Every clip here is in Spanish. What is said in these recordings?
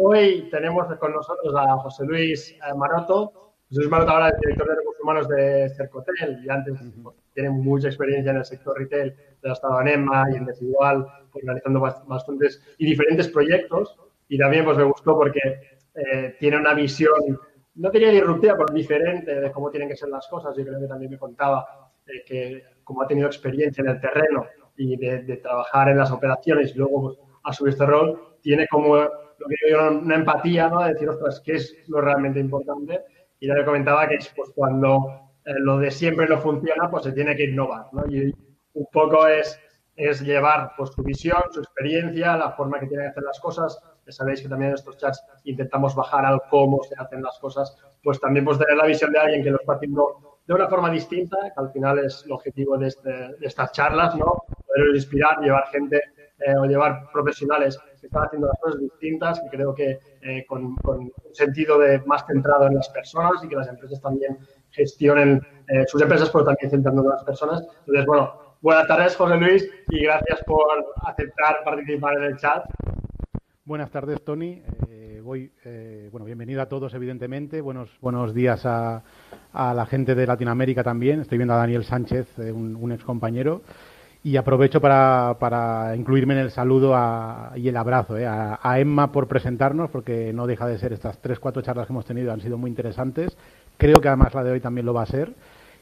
Hoy tenemos con nosotros a José Luis eh, Maroto. José Luis Maroto ahora es director de recursos humanos de Cercotel y antes pues, tiene mucha experiencia en el sector retail, ha estado en EMA y en Desigual, pues, realizando bastantes y diferentes proyectos. Y también pues, me gustó porque eh, tiene una visión, no diría disruptiva, pero diferente de cómo tienen que ser las cosas. Yo creo que también me contaba eh, que como ha tenido experiencia en el terreno y de, trabajar en las operaciones y luego pues, a su este rol, tiene como lo que yo una empatía, ¿no? De decir, ostras, ¿qué es lo realmente importante? Y ya le comentaba que es pues, cuando eh, lo de siempre no funciona, pues se tiene que innovar, ¿no? Y un poco es, es llevar pues, su visión, su experiencia, la forma que tienen que hacer las cosas. Ya sabéis que también en estos chats intentamos bajar al cómo se hacen las cosas, pues también pues tener la visión de alguien que lo está haciendo de una forma distinta, que al final es el objetivo de, este, de estas charlas, ¿no? Poder inspirar, llevar gente eh, o llevar profesionales están haciendo las cosas distintas y creo que eh, con, un sentido de más centrado en las personas y que las empresas también gestionen eh, sus empresas, pero también centrando en las personas. Entonces, bueno, buenas tardes, José Luis, y gracias por aceptar participar en el chat. Buenas tardes, Tony. voy, bueno, bienvenido a todos, evidentemente. Buenos, buenos días a, a, la gente de Latinoamérica también. Estoy viendo a Daniel Sánchez, un, un ex compañero. Y aprovecho para, para, incluirme en el saludo y el abrazo eh, a, Emma por presentarnos, porque no deja de ser estas tres, cuatro charlas que hemos tenido, han sido muy interesantes. Creo que además la de hoy también lo va a ser.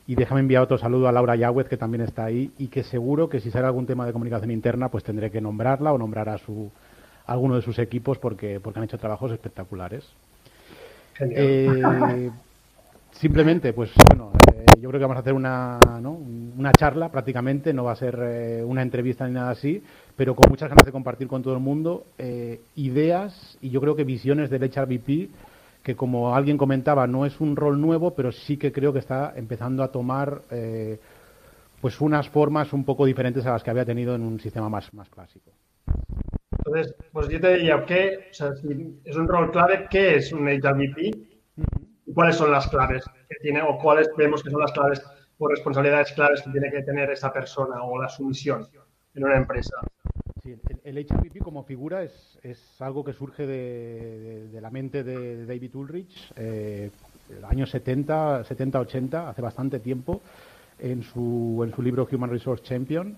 Y déjame enviar otro saludo a Laura Yagüez, que también está ahí, y que seguro que si sale algún tema de comunicación interna, pues tendré que nombrarla o nombrar a, su, alguno de sus equipos porque, porque han hecho trabajos espectaculares. Eh, simplemente, pues bueno, eh, yo creo que vamos a hacer una, una charla prácticamente, no va a ser eh, una entrevista ni nada así, pero con muchas ganas de compartir con todo el mundo eh, ideas y yo creo que visiones del HRBP, que como alguien comentaba, no es un rol nuevo, pero sí que creo que está empezando a tomar pues unas formas un poco diferentes a las que había tenido en un sistema más, más clásico. Entonces, pues yo te diría, ¿qué, o sea, si es un rol clave, ¿qué es un HRBP? Cuáles son las claves que tiene o cuáles vemos que son las claves o responsabilidades claves que tiene que tener esa persona o la sumisión en una empresa. Sí, el, HPP como figura es, es algo que surge de, de, la mente de David Ulrich, eh, el año 70, 70, 80, hace bastante tiempo, en su, en su libro Human Resource Champion.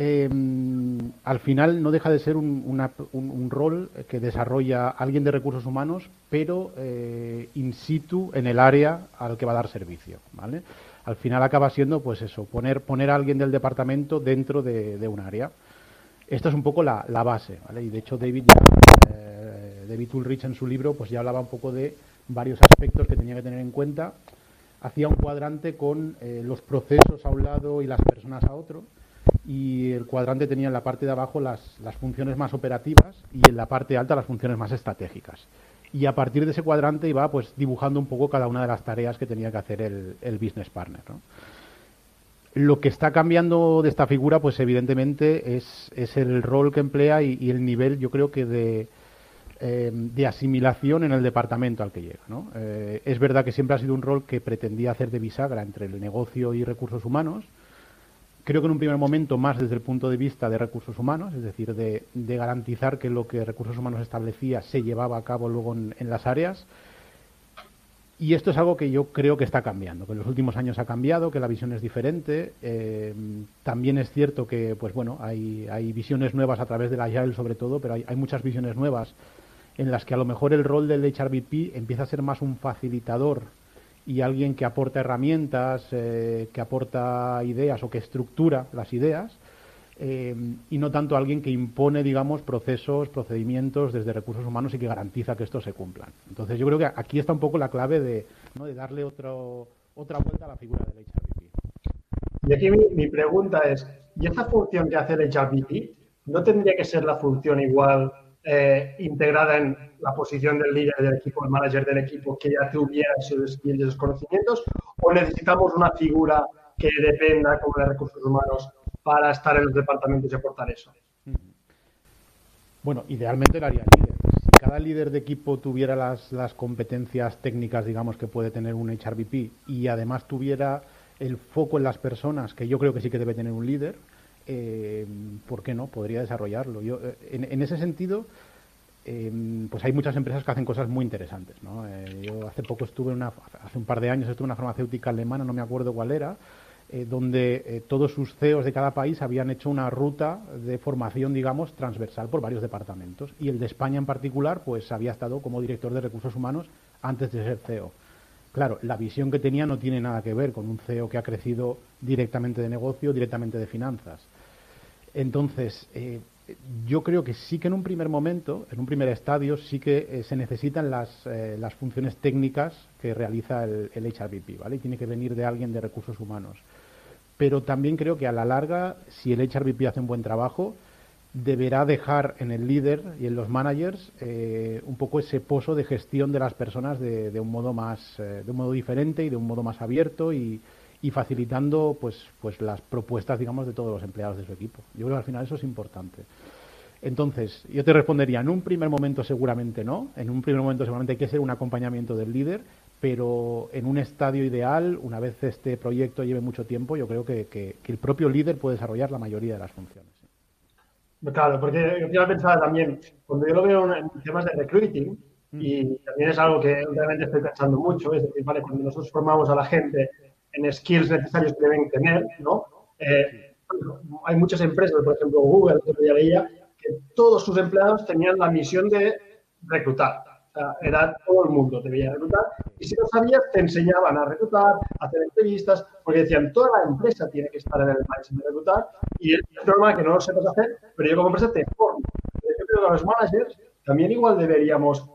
Em, al final no deja de ser un, rol que desarrolla alguien de recursos humanos, pero eh, in situ en el área al que va a dar servicio. Al final acaba siendo, pues eso, poner, poner a alguien del departamento dentro de, un área. Esto es un poco la, base, ¿vale? Y de hecho David, eh, David Ulrich en su libro, pues ya hablaba un poco de varios aspectos que tenía que tener en cuenta. Hacía un cuadrante con eh, los procesos a un lado y las personas a otro y el cuadrante tenía en la parte de abajo las, funciones más operativas y en la parte alta las funciones más estratégicas. Y a partir de ese cuadrante iba pues dibujando un poco cada una de las tareas que tenía que hacer el, business partner. Lo que está cambiando de esta figura, pues evidentemente es, el rol que emplea y, el nivel, yo creo que de, eh, de asimilación en el departamento al que llega. Eh, es verdad que siempre ha sido un rol que pretendía hacer de bisagra entre el negocio y recursos humanos, creo que en un primer momento más desde el punto de vista de recursos humanos, es decir, de, garantizar que lo que recursos humanos establecía se llevaba a cabo luego en, las áreas. Y esto es algo que yo creo que está cambiando, que en los últimos años ha cambiado, que la visión es diferente. Eh, también es cierto que, pues bueno, hay, visiones nuevas a través de la Agile sobre todo, pero hay, hay, muchas visiones nuevas en las que a lo mejor el rol del HRBP empieza a ser más un facilitador y alguien que aporta herramientas, eh, que aporta ideas o que estructura las ideas, eh, y no tanto alguien que impone, digamos, procesos, procedimientos desde recursos humanos y que garantiza que estos se cumplan. Entonces yo creo que aquí está un poco la clave de, de darle otro, otra vuelta a la figura del HRBP. Y aquí mi, mi, pregunta es, ¿y esta función que hace el HRBP no tendría que ser la función igual eh, integrada en la posición del líder del equipo, el manager del equipo, que ya tuviera esos skills, esos conocimientos, o necesitamos una figura que dependa como de recursos humanos para estar en los departamentos y aportar eso. Bueno, idealmente lo haría líder. Si cada líder de equipo tuviera las, las competencias técnicas, digamos, que puede tener un HRVP y además tuviera el foco en las personas, que yo creo que sí que debe tener un líder, eh, ¿por qué no? Podría desarrollarlo. Yo, eh, en, ese sentido, eh, pues hay muchas empresas que hacen cosas muy interesantes. ¿no? yo hace poco estuve, una, hace un par de años estuve en una farmacéutica alemana, no me acuerdo cuál era, donde todos sus CEOs de cada país habían hecho una ruta de formación, digamos, transversal por varios departamentos. Y el de España en particular, pues había estado como director de recursos humanos antes de ser CEO. Claro, la visión que tenía no tiene nada que ver con un CEO que ha crecido directamente de negocio, directamente de finanzas. Entonces, eh, yo creo que sí que en un primer momento, en un primer estadio, sí que eh, se necesitan eh, las, funciones técnicas que realiza el, el, HRBP, ¿vale? Y tiene que venir de alguien de recursos humanos. Pero también creo que a la larga, si el HRBP hace un buen trabajo, deberá dejar en el líder y en los managers un poco ese pozo de gestión de las personas de, de un modo más, de un modo diferente y de un modo más abierto y, y facilitando pues, pues las propuestas, digamos, de todos los empleados de su equipo. Yo creo que al final eso es importante. Entonces, yo te respondería, en un primer momento seguramente no, en un primer momento seguramente hay que ser un acompañamiento del líder, pero en un estadio ideal, una vez este proyecto lleve mucho tiempo, yo creo que, que, el propio líder puede desarrollar la mayoría de las funciones. Claro, porque yo pensaba también, cuando yo lo veo en temas de recruiting, mm. y también es algo que últimamente estoy pensando mucho, es decir, vale, cuando nosotros formamos a la gente en skills necesarios que deben tener, ¿no? Eh, hay muchas empresas, por ejemplo Google, que ya veía, que todos sus empleados tenían la misión de reclutar. O sea, era todo el mundo debía reclutar. Y si no sabías, te enseñaban a reclutar, a hacer entrevistas, porque decían, toda la empresa tiene que estar en el país de reclutar y es normal que no lo sepas hacer, pero yo como empresa te formo. Yo creo que los managers también igual deberíamos,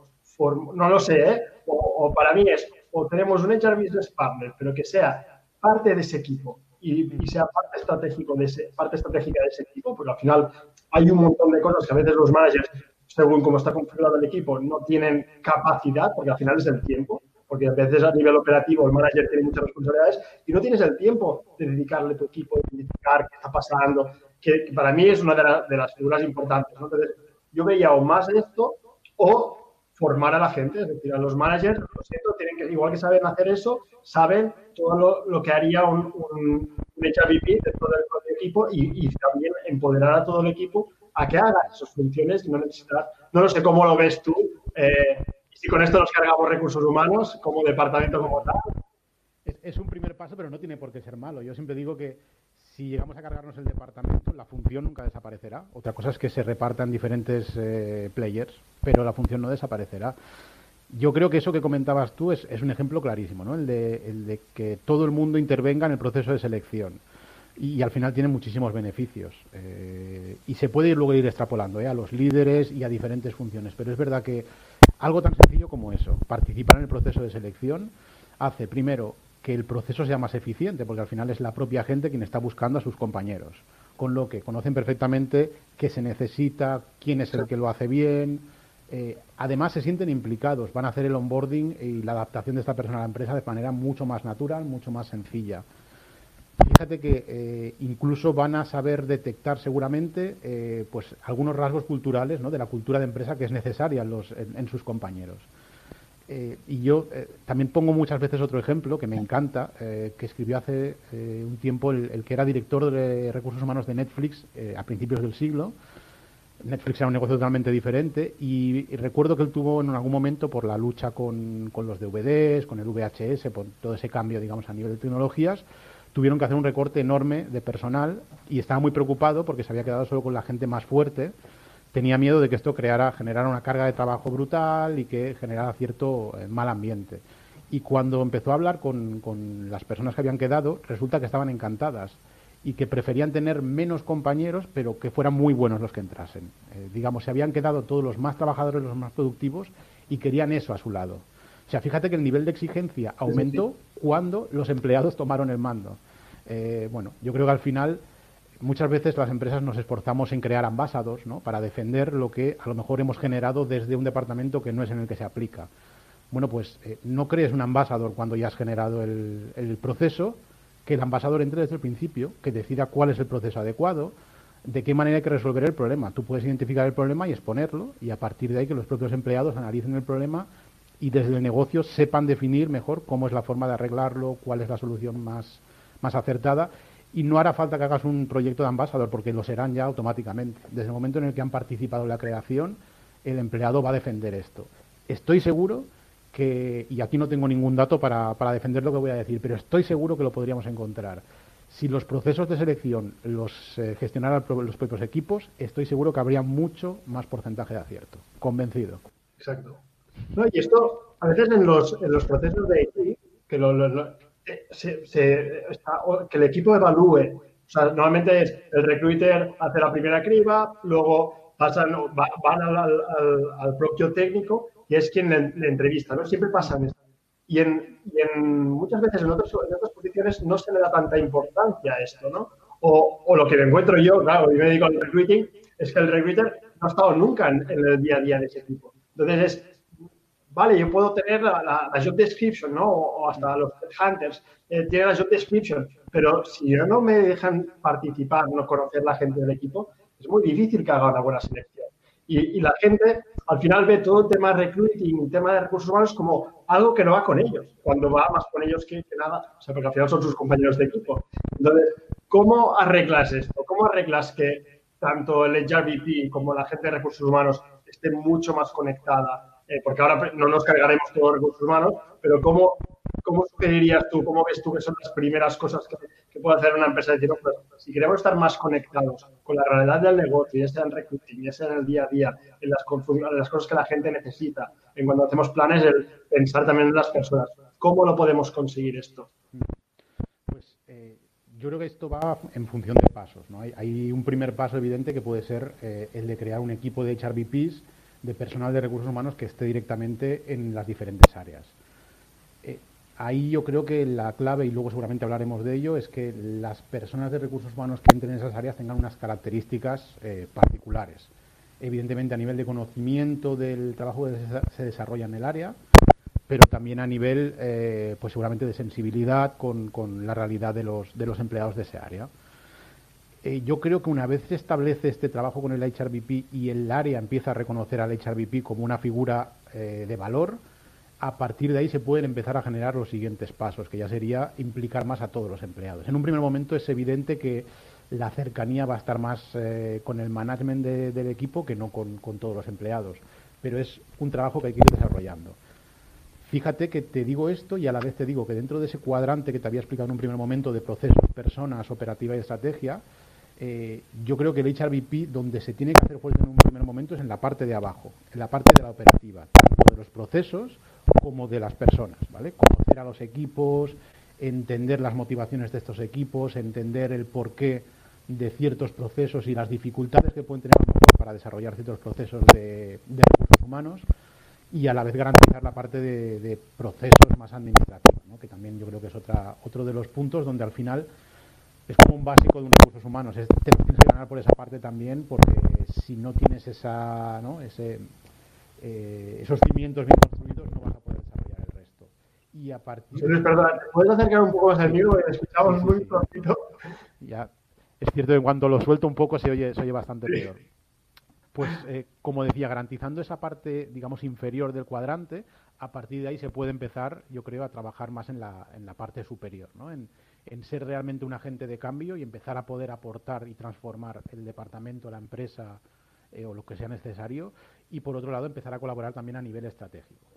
no lo sé, ¿eh? o, o para mí es o tenemos un HR Business Partner, pero que sea parte de ese equipo y, sea parte, estratégico de ese, parte estratégica de ese equipo, porque al final hay un montón de cosas que a veces los managers, según cómo está configurado el equipo, no tienen capacidad, porque al final es el tiempo, porque a veces a nivel operativo el manager tiene muchas responsabilidades y no tienes el tiempo de dedicarle a tu equipo, de identificar qué está pasando, que, para mí es una de, las figuras importantes. Entonces, yo veía o más esto o formar a la gente, es decir, a los managers, lo siento, tienen que, igual que saben hacer eso, saben todo lo, que haría un, un, HVP dentro del propio equipo y, también empoderar a todo el equipo a que haga esas funciones y no necesitar, no lo sé cómo lo ves tú, eh, si con esto nos cargamos recursos humanos como departamento como tal. es un primer paso, pero no tiene por qué ser malo. Yo siempre digo que si llegamos a cargarnos el departamento, la función nunca desaparecerá. Otra cosa es que se repartan diferentes eh, players, pero la función no desaparecerá. Yo creo que eso que comentabas tú es, un ejemplo clarísimo, ¿no? El de, que todo el mundo intervenga en el proceso de selección. Y, al final tiene muchísimos beneficios. Eh, y se puede luego ir extrapolando ¿eh? a los líderes y a diferentes funciones. Pero es verdad que algo tan sencillo como eso, participar en el proceso de selección, hace primero que el proceso sea más eficiente, porque al final es la propia gente quien está buscando a sus compañeros, con lo que conocen perfectamente qué se necesita, quién es el que lo hace bien. Eh, además, se sienten implicados, van a hacer el onboarding y la adaptación de esta persona a la empresa de manera mucho más natural, mucho más sencilla. Fíjate que eh, incluso van a saber detectar seguramente eh, pues algunos rasgos culturales ¿no? de la cultura de empresa que es necesaria en sus compañeros. Eh, y yo eh, también pongo muchas veces otro ejemplo que me encanta, eh, que escribió hace un tiempo el, que era director de recursos humanos de Netflix a principios del siglo. Netflix era un negocio totalmente diferente y, recuerdo que él tuvo en algún momento por la lucha con, con, los DVDs, con el VHS, por todo ese cambio, digamos, a nivel de tecnologías, tuvieron que hacer un recorte enorme de personal y estaba muy preocupado porque se había quedado solo con la gente más fuerte tenía miedo de que esto creara, generara una carga de trabajo brutal y que generara cierto eh, mal ambiente. Y cuando empezó a hablar con, las personas que habían quedado, resulta que estaban encantadas y que preferían tener menos compañeros, pero que fueran muy buenos los que entrasen. Eh, digamos, se habían quedado todos los más trabajadores, los más productivos, y querían eso a su lado. O sea, fíjate que el nivel de exigencia aumentó cuando los empleados tomaron el mando. Eh, bueno, yo creo que al final muchas veces las empresas nos esforzamos en crear ambasados ¿no? para defender lo que a lo mejor hemos generado desde un departamento que no es en el que se aplica. Bueno, pues eh, no crees un ambasador cuando ya has generado el, proceso, que el ambasador entre desde el principio, que decida cuál es el proceso adecuado, de qué manera hay que resolver el problema. Tú puedes identificar el problema y exponerlo, y a partir de ahí que los propios empleados analicen el problema y desde el negocio sepan definir mejor cómo es la forma de arreglarlo, cuál es la solución más, más acertada y no hará falta que hagas un proyecto de ambasador porque lo serán ya automáticamente. Desde el momento en el que han participado en la creación, el empleado va a defender esto. Estoy seguro que, y aquí no tengo ningún dato para, para defender lo que voy a decir, pero estoy seguro que lo podríamos encontrar. Si los procesos de selección los eh, gestionaran los propios equipos, estoy seguro que habría mucho más porcentaje de acierto. Convencido. Exacto. y esto, a veces en los, en los procesos de IT, que se, que el equipo evalúe. O sea, normalmente es el recruiter hace la primera criba, luego pasan, van al, propio técnico y es quien le, entrevista, ¿no? Siempre pasan esto. Y en, y en muchas veces en, otras posiciones no se le da tanta importancia a esto, ¿no? O, o, lo que me encuentro yo, claro, y me dedico al recruiting, es que el recruiter no ha estado nunca en, en el día a día de ese equipo. Entonces es vale, yo puedo tener la, job description, ¿no? O, hasta los hunters eh, tienen la job description, pero si yo no me dejan participar, no conocer la gente del equipo, es muy difícil que haga una buena selección. Y, la gente al final ve todo el tema de recruiting, el tema de recursos humanos como algo que no va con ellos, cuando va más con ellos que, nada, o sea, porque al final son sus compañeros de equipo. Entonces, ¿cómo arreglas esto? ¿Cómo arreglas que tanto el HRBP como la gente de recursos humanos esté mucho más conectada eh, porque ahora no nos cargaremos todos los recursos humanos, pero ¿cómo, ¿cómo sugerirías tú, cómo ves tú que son las primeras cosas que, puede hacer una empresa? Decir, pues, si queremos estar más conectados con la realidad del negocio, ya sea en recruiting, ya sea en el día a día, en las, en las cosas que la gente necesita, en cuando hacemos planes, el pensar también en las personas, ¿cómo lo podemos conseguir esto? Pues eh, yo creo que esto va en función de pasos. Hay, un primer paso evidente que puede ser eh, el de crear un equipo de HRBPs de personal de recursos humanos que esté directamente en las diferentes áreas. Eh, ahí yo creo que la clave, y luego seguramente hablaremos de ello, es que las personas de recursos humanos que entren en esas áreas tengan unas características eh, particulares. Evidentemente a nivel de conocimiento del trabajo que se desarrolla en el área, pero también a nivel, eh, pues seguramente de sensibilidad con, con la realidad de los, de los empleados de ese área. Eh, yo creo que una vez se establece este trabajo con el HRBP y el área empieza a reconocer al HRBP como una figura eh, de valor, a partir de ahí se pueden empezar a generar los siguientes pasos, que ya sería implicar más a todos los empleados. En un primer momento es evidente que la cercanía va a estar más eh, con el management del equipo que no con, con, todos los empleados, pero es un trabajo que hay que ir desarrollando. Fíjate que te digo esto y a la vez te digo que dentro de ese cuadrante que te había explicado en un primer momento de procesos, personas, operativa y estrategia, eh, yo creo que el HRBP, donde se tiene que hacer fuerza en un primer momento, es en la parte de abajo, en la parte de la operativa, tanto de los procesos como de las personas, ¿vale? Conocer a los equipos, entender las motivaciones de estos equipos, entender el porqué de ciertos procesos y las dificultades que pueden tener para desarrollar ciertos procesos de, recursos humanos y a la vez garantizar la parte de, procesos más administrativos, ¿no? que también yo creo que es otra, otro de los puntos donde al final es como un básico de un recursos humanos. Es, te tienes que ganar por esa parte también, porque si no tienes esa, ¿no? Ese, eh, esos cimientos bien construidos, no vas a poder desarrollar el resto. Y a partir. perdón, ¿puedes acercar un poco más al mío? Escuchamos muy sí, Ya. Es cierto que cuando lo suelto un poco se oye, se oye bastante peor. Pues, eh, como decía, garantizando esa parte, digamos, inferior del cuadrante, a partir de ahí se puede empezar, yo creo, a trabajar más en la, en la parte superior, ¿no? En, en ser realmente un agente de cambio y empezar a poder aportar y transformar el departamento, la empresa eh, o lo que sea necesario. Y por otro lado, empezar a colaborar también a nivel estratégico.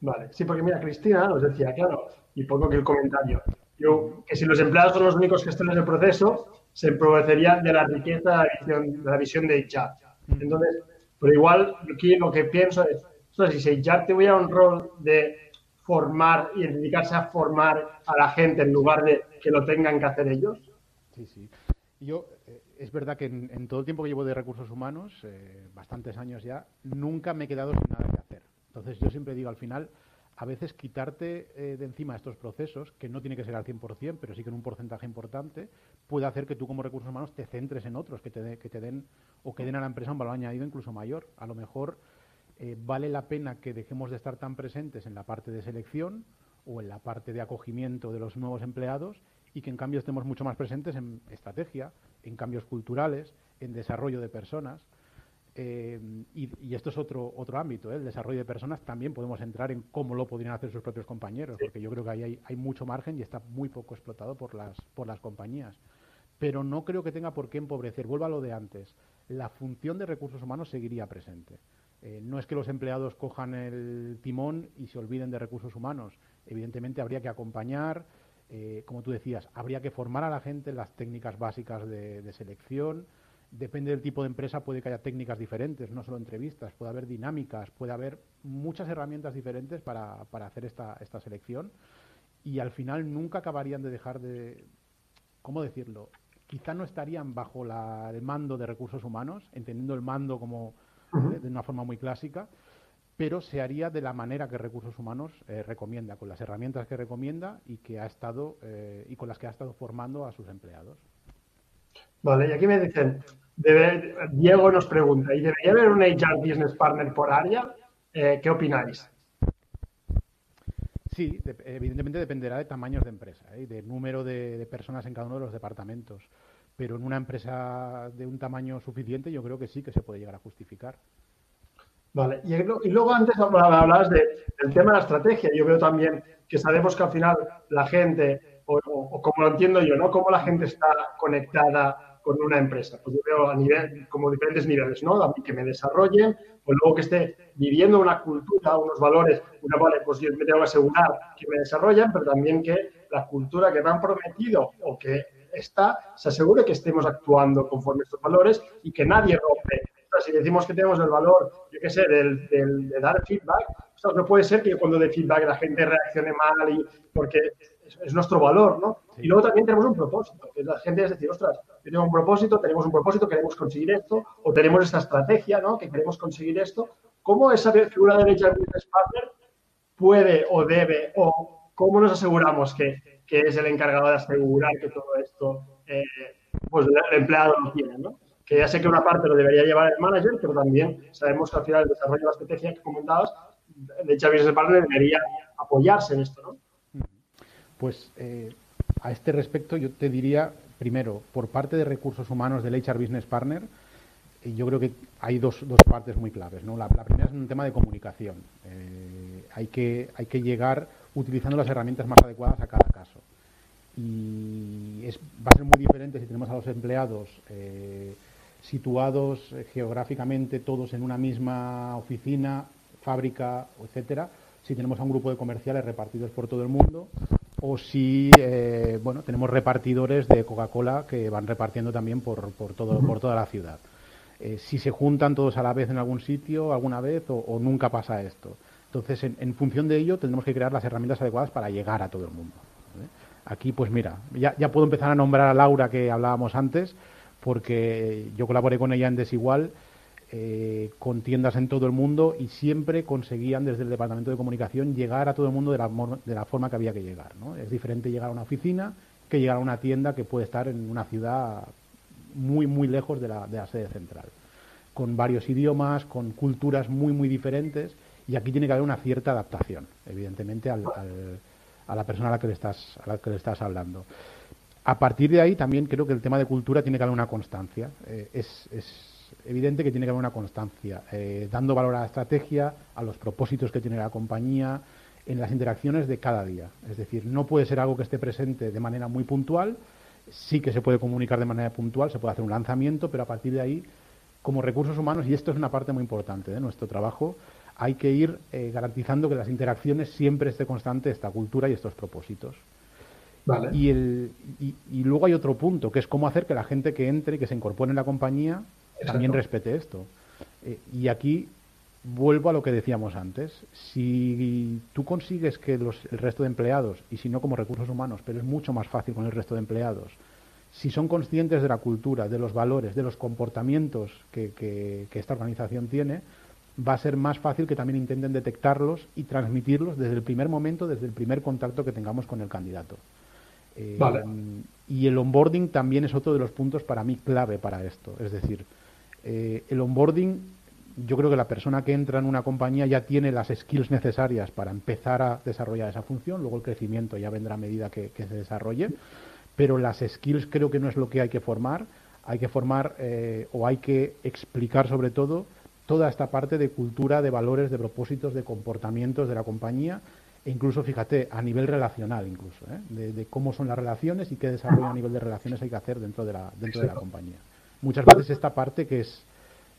Vale, sí, porque mira, Cristina nos decía, claro, y pongo aquí el comentario, yo, que si los empleados son los únicos que están en el proceso, se empobrecería de la riqueza de la visión de HR. Entonces, pero igual aquí lo que pienso es, si HR te voy a un rol de formar y dedicarse a formar a la gente en lugar de que lo tengan que hacer ellos? Sí, sí. Yo, eh, es verdad que en, todo el tiempo que llevo de recursos humanos, eh, bastantes años ya, nunca me he quedado sin nada que hacer. Entonces yo siempre digo, al final a veces quitarte eh, de encima estos procesos, que no tiene que ser al 100%, pero sí que en un porcentaje importante, puede hacer que tú como recursos humanos te centres en otros, que te, que te den o que den a la empresa un valor añadido incluso mayor. A lo mejor eh, vale la pena que dejemos de estar tan presentes en la parte de selección o en la parte de acogimiento de los nuevos empleados y que en cambio estemos mucho más presentes en estrategia, en cambios culturales, en desarrollo de personas. Eh, y, esto es otro, otro ámbito, ¿eh? el desarrollo de personas. También podemos entrar en cómo lo podrían hacer sus propios compañeros, porque yo creo que ahí hay, hay, mucho margen y está muy poco explotado por las, por las compañías. Pero no creo que tenga por qué empobrecer. Vuelvo a lo de antes. La función de recursos humanos seguiría presente. Eh, no es que los empleados cojan el timón y se olviden de recursos humanos. Evidentemente habría que acompañar, como tú decías, habría que formar a la gente en las técnicas básicas de, de selección, Depende del tipo de empresa, puede que haya técnicas diferentes, no solo entrevistas, puede haber dinámicas, puede haber muchas herramientas diferentes para, para hacer esta, esta selección y al final nunca acabarían de dejar de, ¿cómo decirlo? Quizá no estarían bajo la, el mando de recursos humanos, entendiendo el mando como de, una forma muy clásica, pero se haría de la manera que recursos humanos eh, recomienda, con las herramientas que recomienda y que ha estado eh, y con las que ha estado formando a sus empleados. Vale, y aquí me dicen, Diego nos pregunta, ¿y debería haber un HR Business Partner por área? Eh, ¿Qué opináis? Sí, evidentemente dependerá de tamaños de empresa y ¿eh? de número de, personas en cada uno de los departamentos. Pero en una empresa de un tamaño suficiente yo creo que sí que se puede llegar a justificar. Vale, y, luego antes hablabas del tema de la estrategia. Yo veo también que sabemos que al final la gente, o, como lo entiendo yo, ¿no? Cómo la gente está conectada con una empresa. Pues yo veo a nivel, como diferentes niveles, ¿no? Que me desarrollen, o luego que esté viviendo una cultura, unos valores, una vale, pues yo me tengo que asegurar que me desarrollen, pero también que la cultura que me han prometido o que está, se asegure que estemos actuando conforme a estos valores y que nadie rompe. si decimos que tenemos el valor, yo qué sé, del, de dar feedback, no puede ser que cuando dé feedback la gente reaccione mal y porque es, nuestro valor, ¿no? Y luego también tenemos un propósito, que la gente es decir, ostras, tenemos un propósito, tenemos un propósito, queremos conseguir esto, o tenemos esta estrategia, ¿no? Que queremos conseguir esto. ¿Cómo esa figura de Business Partner puede o debe, o cómo nos aseguramos que, que es el encargado de asegurar que todo esto, eh, pues el empleado lo tiene, ¿no? Que ya sé que una parte lo debería llevar el manager, pero también sabemos que al final el desarrollo de la estrategia que comentabas, el HR Business Partner debería apoyarse en esto, ¿no? Pues eh, a este respecto yo te diría, primero, por parte de recursos humanos del HR Business Partner, eh, yo creo que hay dos, dos partes muy claves. ¿no? La, primera es un tema de comunicación. Hay, que, hay que llegar utilizando las herramientas más adecuadas a cada. Y es, va a ser muy diferente si tenemos a los empleados situados geográficamente todos en una misma oficina, fábrica, etcétera, si tenemos a un grupo de comerciales repartidos por todo el mundo o si eh, bueno tenemos repartidores de Coca-Cola que van repartiendo también por, por, todo, por toda la ciudad. Eh, si se juntan todos a la vez en algún sitio, alguna vez, o, nunca pasa esto. Entonces, en, función de ello, tendremos que crear las herramientas adecuadas para llegar a todo el mundo. Aquí, pues mira, ya, ya puedo empezar a nombrar a Laura que hablábamos antes, porque yo colaboré con ella en Desigual eh, con tiendas en todo el mundo y siempre conseguían desde el departamento de comunicación llegar a todo el mundo de la, de la forma que había que llegar. ¿no? Es diferente llegar a una oficina que llegar a una tienda que puede estar en una ciudad muy, muy lejos de la, de la sede central, con varios idiomas, con culturas muy, muy diferentes y aquí tiene que haber una cierta adaptación, evidentemente, al, a la persona a la que le estás, a la que le estás hablando. A partir de ahí también creo que el tema de cultura tiene que haber una constancia. Eh, es, evidente que tiene que haber una constancia, eh, dando valor a la estrategia, a los propósitos que tiene la compañía, en las interacciones de cada día. Es decir, no puede ser algo que esté presente de manera muy puntual, sí que se puede comunicar de manera puntual, se puede hacer un lanzamiento, pero a partir de ahí, como recursos humanos, y esto es una parte muy importante de nuestro trabajo, hay que ir eh, garantizando que las interacciones siempre esté constante esta cultura y estos propósitos. Y, el, y, luego hay otro punto, que es cómo hacer que la gente que entre y que se incorpore en la compañía también respete esto. Eh, y aquí vuelvo a lo que decíamos antes. Si tú consigues que los, el resto de empleados, y si no como recursos humanos, pero es mucho más fácil con el resto de empleados, si son conscientes de la cultura, de los valores, de los comportamientos que, esta organización tiene, va a ser más fácil que también intenten detectarlos y transmitirlos desde el primer momento, desde el primer contacto que tengamos con el candidato. Eh, y el onboarding también es otro de los puntos para mí clave para esto. Es decir, eh, el onboarding, yo creo que la persona que entra en una compañía ya tiene las skills necesarias para empezar a desarrollar esa función, luego el crecimiento ya vendrá a medida que, se desarrolle, pero las skills creo que no es lo que hay que formar, hay que formar eh, o hay que explicar sobre todo toda esta parte de cultura, de valores, de propósitos, de comportamientos de la compañía e incluso, fíjate, a nivel relacional incluso, ¿eh? de, cómo son las relaciones y qué desarrollo a nivel de relaciones hay que hacer dentro de la, dentro de la compañía. Muchas veces esta parte que es,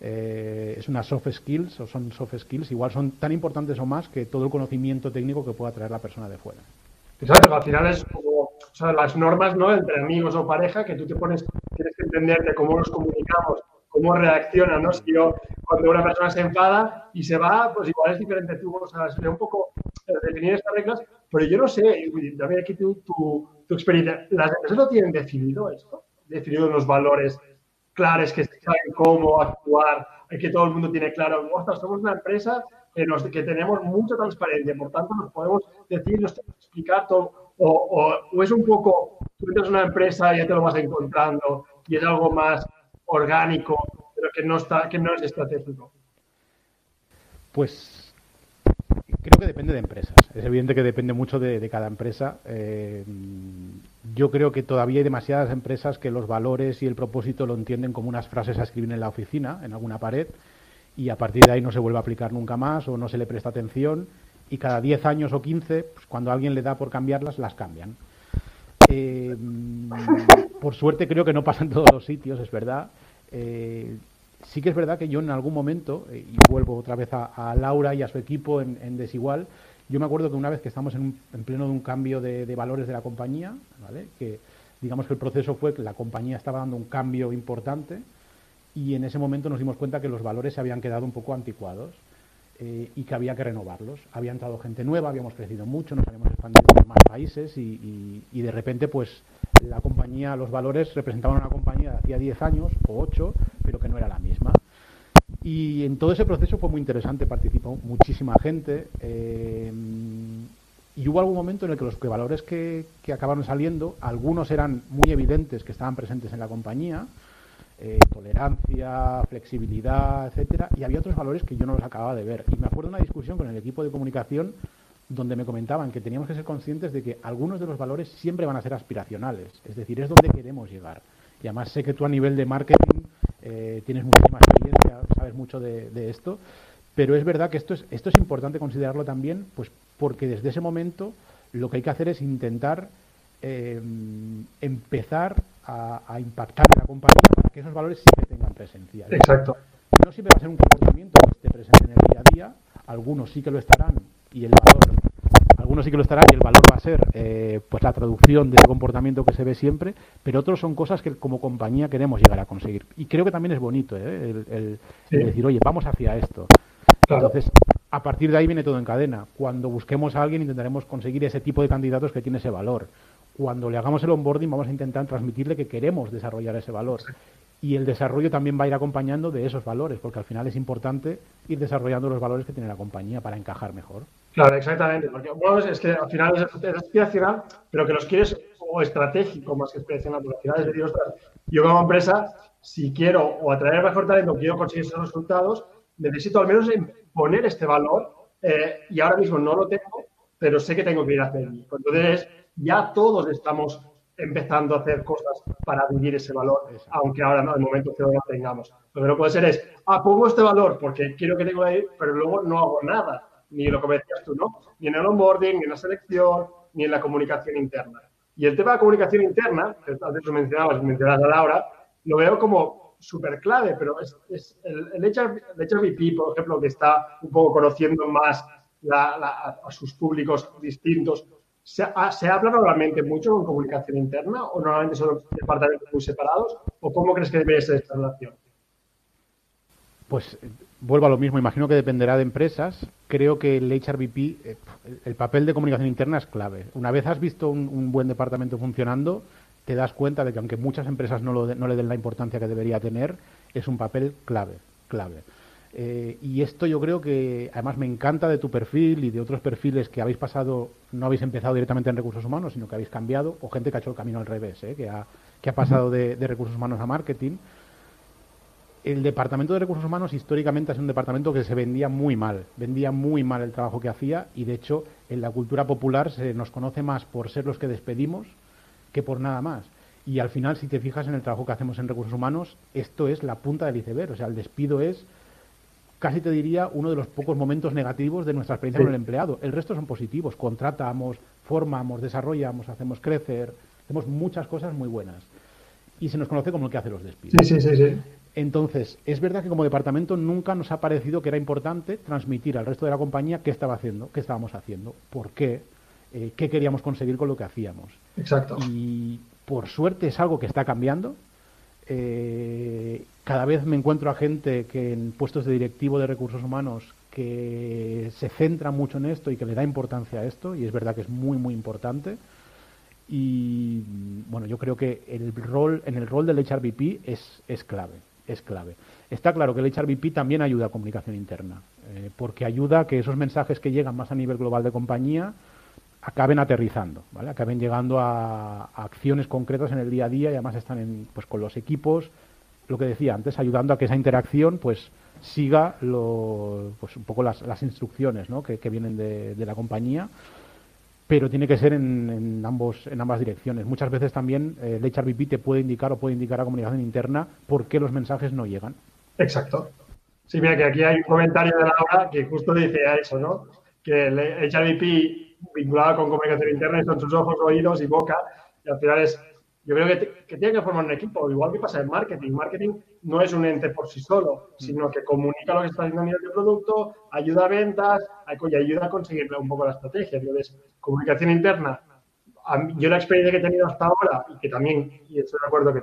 eh, es una soft skills o son soft skills, igual son tan importantes o más que todo el conocimiento técnico que pueda traer la persona de fuera. Exacto, al final es como las normas ¿no? entre amigos o pareja que tú te pones, tienes que entender de cómo nos comunicamos cómo reacciona, ¿no? Si yo, cuando una persona se enfada y se va, pues igual es diferente tú, o sea, sería un poco eh, definir estas reglas, pero yo no sé, también aquí tu, tu, tu, experiencia, ¿las empresas lo tienen definido esto? Definido los valores claros, que saben cómo actuar, que todo el mundo tiene claro, ostras, somos una empresa que, nos, que tenemos mucha transparencia, por tanto nos podemos decir, nos tenemos que explicar todo, o, o, o es un poco, tú entras en una empresa y ya te lo vas encontrando y es algo más orgánico, pero que no, está, que no es estratégico? Pues creo que depende de empresas. Es evidente que depende mucho de, cada empresa. Eh, yo creo que todavía hay demasiadas empresas que los valores y el propósito lo entienden como unas frases a escribir en la oficina, en alguna pared, y a partir de ahí no se vuelve a aplicar nunca más o no se le presta atención. Y cada 10 años o 15, pues cuando alguien le da por cambiarlas, las cambian. Eh, por suerte creo que no pasa en todos los sitios, es verdad. Eh, sí que es verdad que yo en algún momento, eh, y vuelvo otra vez a, Laura y a su equipo en, Desigual, yo me acuerdo que una vez que estamos en, pleno de un cambio de, valores de la compañía, ¿vale? que digamos que el proceso fue que la compañía estaba dando un cambio importante y en ese momento nos dimos cuenta que los valores se habían quedado un poco anticuados. Eh, y que había que renovarlos. Había entrado gente nueva, habíamos crecido mucho, nos habíamos expandido por más países y, y, de repente pues la compañía, los valores representaban una compañía de hacía 10 años o 8, pero que no era la misma. Y en todo ese proceso fue muy interesante, participó muchísima gente. Eh, y hubo algún momento en el que los valores que, que acabaron saliendo, algunos eran muy evidentes que estaban presentes en la compañía, eh, tolerancia, flexibilidad, etcétera, y había otros valores que yo no los acababa de ver. Y me acuerdo de una discusión con el equipo de comunicación donde me comentaban que teníamos que ser conscientes de que algunos de los valores siempre van a ser aspiracionales, es decir, es donde queremos llegar. Y además sé que tú a nivel de marketing eh, tienes muchísima experiencia, sabes mucho de, esto, pero es verdad que esto es, esto es importante considerarlo también, pues porque desde ese momento lo que hay que hacer es intentar eh, empezar a, impactar en la compañía para que esos valores que tengan presencia. Exacto. No siempre va a ser un comportamiento que esté presente en el día a día, algunos sí que lo estarán y el valor, algunos sí que lo estarán y el valor va a ser eh, pues la traducción del comportamiento que se ve siempre, pero otros son cosas que como compañía queremos llegar a conseguir. Y creo que también es bonito ¿eh? el, decir, oye, vamos hacia esto. Entonces, a partir de ahí viene todo en cadena. Cuando busquemos a alguien intentaremos conseguir ese tipo de candidatos que tiene ese valor cuando le hagamos el onboarding vamos a intentar transmitirle que queremos desarrollar ese valor. Y el desarrollo también va a ir acompañando de esos valores, porque al final es importante ir desarrollando los valores que tiene la compañía para encajar mejor. Claro, exactamente. Porque bueno, es que al final es, aspiracional, pero que los quieres o estratégico más que aspiracional, porque al final es decir, ostras, yo como empresa, si quiero o atraer mejor talento, quiero conseguir esos resultados, necesito al menos poner este valor eh, y ahora mismo no lo tengo, pero sé que tengo que ir a hacerlo. Entonces, ya todos estamos empezando a hacer cosas para vivir ese valor, aunque ahora no, el momento que no lo tengamos. Lo que no puede ser es, ah, pongo este valor porque quiero que tengo ahí, pero luego no hago nada, ni lo que decías tú, ¿no? Ni en el onboarding, ni en la selección, ni en la comunicación interna. Y el tema de la comunicación interna, que antes lo mencionabas, mencionabas a Laura, lo veo como súper clave, pero es, el, el, HRVP, por ejemplo, que está un poco conociendo más a sus públicos distintos, ¿Se, habla normalmente mucho con comunicación interna o normalmente son departamentos muy separados? ¿O cómo crees que debe ser esta relación? Pues vuelvo a lo mismo, imagino que dependerá de empresas. Creo que el HRBP, eh, el papel de comunicación interna es clave. Una vez has visto un, buen departamento funcionando, te das cuenta de que aunque muchas empresas no, no, le den la importancia que debería tener, es un papel clave, clave. Eh, y esto yo creo que además me encanta de tu perfil y de otros perfiles que habéis pasado, no habéis empezado directamente en recursos humanos, sino que habéis cambiado, o gente que ha hecho el camino al revés, ¿eh? que, ha, que ha pasado de, recursos humanos a marketing. El departamento de recursos humanos históricamente es un departamento que se vendía muy mal, vendía muy mal el trabajo que hacía y de hecho en la cultura popular se nos conoce más por ser los que despedimos que por nada más. Y al final, si te fijas en el trabajo que hacemos en recursos humanos, esto es la punta del iceberg. O sea, el despido es casi te diría uno de los pocos momentos negativos de nuestra experiencia con el empleado. El resto son positivos. Contratamos, formamos, desarrollamos, hacemos crecer, hacemos muchas cosas muy buenas. Y se nos conoce como el que hace los despidos. Sí, sí, sí, sí. Entonces, es verdad que como departamento nunca nos ha parecido que era importante transmitir al resto de la compañía qué estaba haciendo, qué estábamos haciendo, por qué, eh, qué queríamos conseguir con lo que hacíamos. Exacto. Y por suerte es algo que está cambiando. Eh, cada vez me encuentro a gente que en puestos de directivo de recursos humanos que se centra mucho en esto y que le da importancia a esto, y es verdad que es muy, muy importante. Y bueno, yo creo que el rol, en el rol del HRBP es, es clave, es clave. Está claro que el HRBP también ayuda a comunicación interna, eh, porque ayuda a que esos mensajes que llegan más a nivel global de compañía acaben aterrizando, ¿vale? acaben llegando a, acciones concretas en el día a día y además están en, pues, con los equipos, lo que decía antes, ayudando a que esa interacción pues siga lo, pues, un poco las, las instrucciones ¿no? que, vienen de, la compañía, pero tiene que ser en, ambos, en ambas direcciones. Muchas veces también eh, el HRBP te puede indicar o puede indicar a comunicación interna por qué los mensajes no llegan. Exacto. Sí, mira que aquí hay un comentario de Laura que justo dice eso, ¿no? Que el HRBP vinculada con comunicación interna son sus ojos, oídos y boca. Y al final es, yo creo que, que tiene que formar un equipo, igual que pasa en marketing. Marketing no es un ente por sí solo, sino que comunica lo que está haciendo a nivel de producto, ayuda a ventas y ayuda a conseguir un poco la estrategia. Entonces, comunicación interna. Yo la experiencia que he tenido hasta ahora, y que también, y estoy de acuerdo que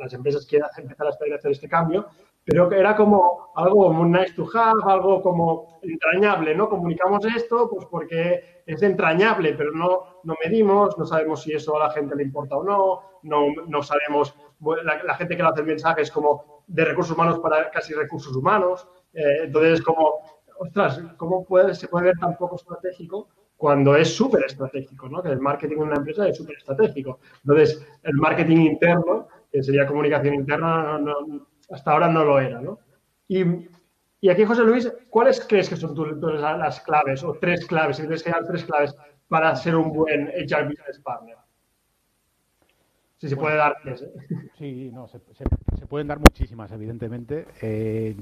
las empresas quieren empezar a hacer este cambio, pero que era como algo como nice to have, algo como entrañable, ¿no? Comunicamos esto pues porque es entrañable, pero no, no medimos, no sabemos si eso a la gente le importa o no, no, no sabemos, la, gente que le hace el mensaje es como de recursos humanos para casi recursos humanos, eh, entonces como, ostras, ¿cómo puede, se puede ver tan poco estratégico cuando es súper estratégico, ¿no? Que el marketing en una empresa es súper estratégico. Entonces, el marketing interno, que sería comunicación interna, no hasta ahora no lo era, ¿no? Y, aquí, José Luis, ¿cuáles crees que son las claves o tres claves, si tienes que dar tres claves para ser un buen HR Business Partner? Si se puede dar tres. ¿eh? Sí, no, se, pueden dar muchísimas, evidentemente. Eh,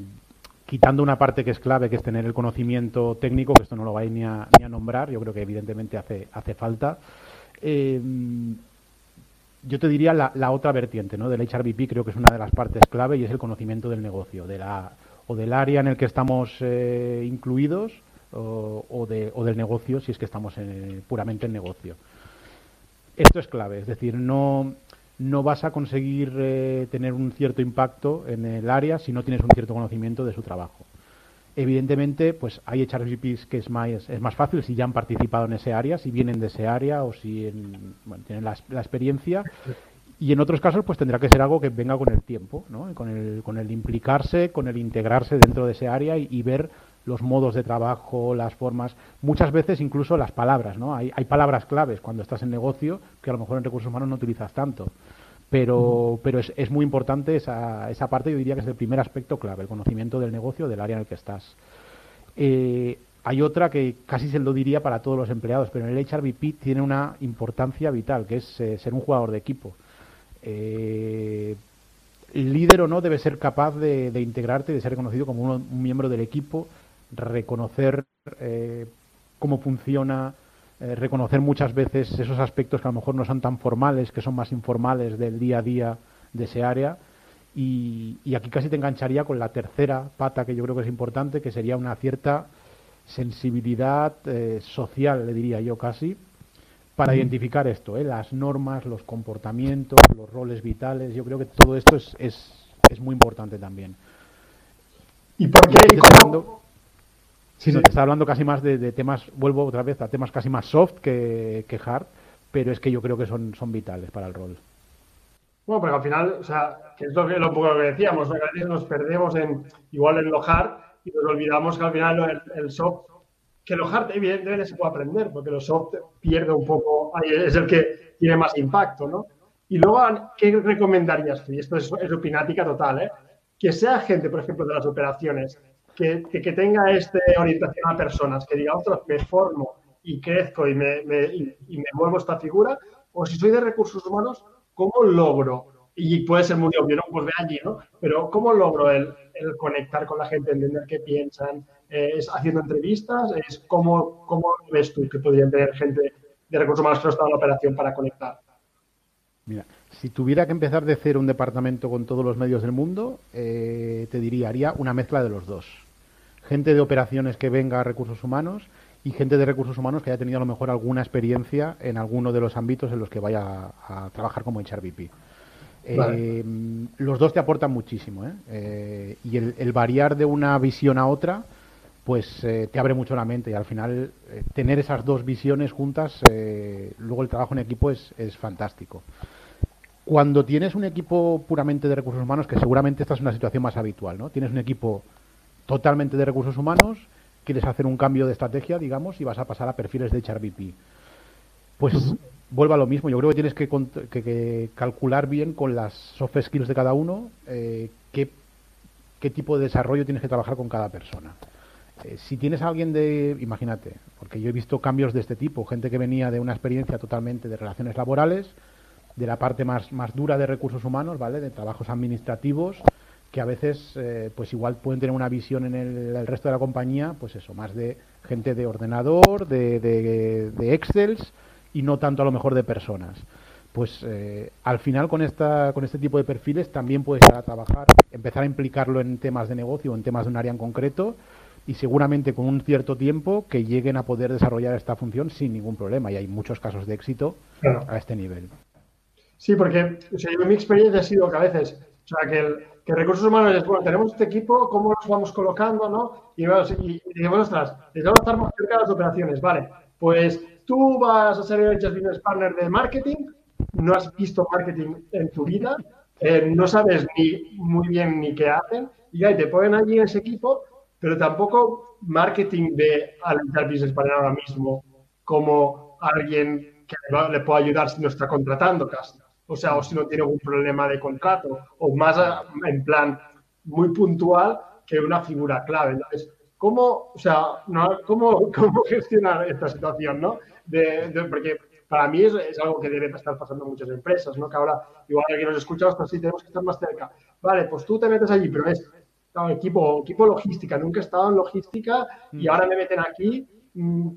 quitando una parte que es clave, que es tener el conocimiento técnico, que esto no lo vais ni a, ni a nombrar, yo creo que evidentemente hace, hace falta. Eh, yo te diría la, otra vertiente ¿no? del HRBP, creo que es una de las partes clave y es el conocimiento del negocio, de la, o del área en el que estamos eh, incluidos o, de, o, del negocio si es que estamos puramente en negocio. Esto es clave, es decir, no, no vas a conseguir eh, tener un cierto impacto en el área si no tienes un cierto conocimiento de su trabajo. Evidentemente, pues hay HRBPs que es más, es más fácil si ya han participado en ese área, si vienen de ese área o si tienen la, experiencia. Y en otros casos, pues tendrá que ser algo que venga con el tiempo, ¿no? con, el, con el implicarse, con el integrarse dentro de ese área y, ver los modos de trabajo, las formas, muchas veces incluso las palabras, ¿no? Hay, hay palabras claves cuando estás en negocio que a lo mejor en recursos humanos no utilizas tanto pero, pero es, es, muy importante esa, esa parte, yo diría que es el primer aspecto clave, el conocimiento del negocio, del área en el que estás. Eh, hay otra que casi se lo diría para todos los empleados, pero en el HRBP tiene una importancia vital, que es eh, ser un jugador de equipo. Eh, líder o no debe ser capaz de, integrarte, de ser reconocido como un miembro del equipo, reconocer eh, cómo funciona eh, reconocer muchas veces esos aspectos que a lo mejor no son tan formales, que son más informales del día a día de ese área. Y, aquí casi te engancharía con la tercera pata que yo creo que es importante, que sería una cierta sensibilidad eh, social, le diría yo casi, para identificar esto, ¿eh? las normas, los comportamientos, los roles vitales. Yo creo que todo esto es, es, es muy importante también. ¿Y por qué? Sí, te está hablando casi más de, temas, vuelvo otra vez a temas casi más soft que, hard, pero es que yo creo que son, son vitales para el rol. Bueno, porque al final, o sea, que es lo, que, lo, que decíamos, a veces nos perdemos en, igual en lo hard y nos olvidamos que al final el, soft, que lo hard evidentemente se puede aprender, porque lo soft pierde un poco, es el que tiene más impacto, ¿no? Y luego, ¿qué recomendarías Y esto es, es opinática total, ¿eh? Que sea gente, por ejemplo, de las operaciones, que, tenga esta orientación a personas, que diga, otros me formo y crezco y me, me, y, me muevo esta figura, o si soy de recursos humanos, ¿cómo logro? Y puede ser muy obvio, ¿no? Pues ve allí, ¿no? Pero ¿cómo logro el, el conectar con la gente, entender qué piensan? Eh, ¿Es haciendo entrevistas? ¿Es cómo, cómo ves tú que podrían tener gente de recursos humanos que no está en la operación para conectar? Mira, si tuviera que empezar de cero un departamento con todos los medios del mundo, eh, te diría, haría una mezcla de los dos. Gente de operaciones que venga a recursos humanos y gente de recursos humanos que haya tenido a lo mejor alguna experiencia en alguno de los ámbitos en los que vaya a, trabajar como HRVP. Eh, los dos te aportan muchísimo ¿eh? y el, variar de una visión a otra pues te abre mucho la mente y al final tener esas dos visiones juntas luego el trabajo en equipo es, es fantástico. Cuando tienes un equipo puramente de recursos humanos, que seguramente esta es una situación más habitual, ¿no? Tienes un equipo totalmente de recursos humanos, quieres hacer un cambio de estrategia, digamos, y vas a pasar a perfiles de HRBP. Pues vuelva a lo mismo. Yo creo que tienes que, calcular bien con las soft skills de cada uno eh, qué, tipo de desarrollo tienes que trabajar con cada persona. Eh, si tienes a alguien de, imagínate, porque yo he visto cambios de este tipo, gente que venía de una experiencia totalmente de relaciones laborales, de la parte más, más dura de recursos humanos, ¿vale? De trabajos administrativos que a veces eh, pues igual pueden tener una visión en el, resto de la compañía, pues eso, más de gente de ordenador, de, de, Excels y no tanto a lo mejor de personas. Pues eh, al final con, esta, con este tipo de perfiles también puedes a trabajar, empezar a implicarlo en temas de negocio o en temas de un área en concreto y seguramente con un cierto tiempo que lleguen a poder desarrollar esta función sin ningún problema. Y hay muchos casos de éxito a este nivel. Sí, porque mi experiencia ha sido que a veces, o sea, que, el, que recursos humanos es, bueno, tenemos este equipo, ¿cómo nos vamos colocando, no? Y, y, y digamos, ostras, necesitamos estar más cerca de las operaciones, vale. Pues tú vas a ser el Business Partner de marketing, no has visto marketing en tu vida, eh, no sabes ni muy bien ni qué hacen, y ahí te ponen allí en ese equipo, pero tampoco marketing ve al Business Partner ahora mismo como alguien que le, pueda ayudar si no está contratando casi o sea, o si no tiene algún problema de contrato, o más en plan muy puntual que una figura clave. Entonces, ¿cómo, o sea, cómo, cómo gestionar esta situación, no? De, porque para mí es, algo que debe estar pasando en muchas empresas, ¿no? Que ahora, igual que nos escuchamos, pues sí, tenemos que estar más cerca. Vale, pues tú te metes allí, pero es equipo, equipo logística, nunca he estado en logística y mm. ahora me meten aquí. Mm,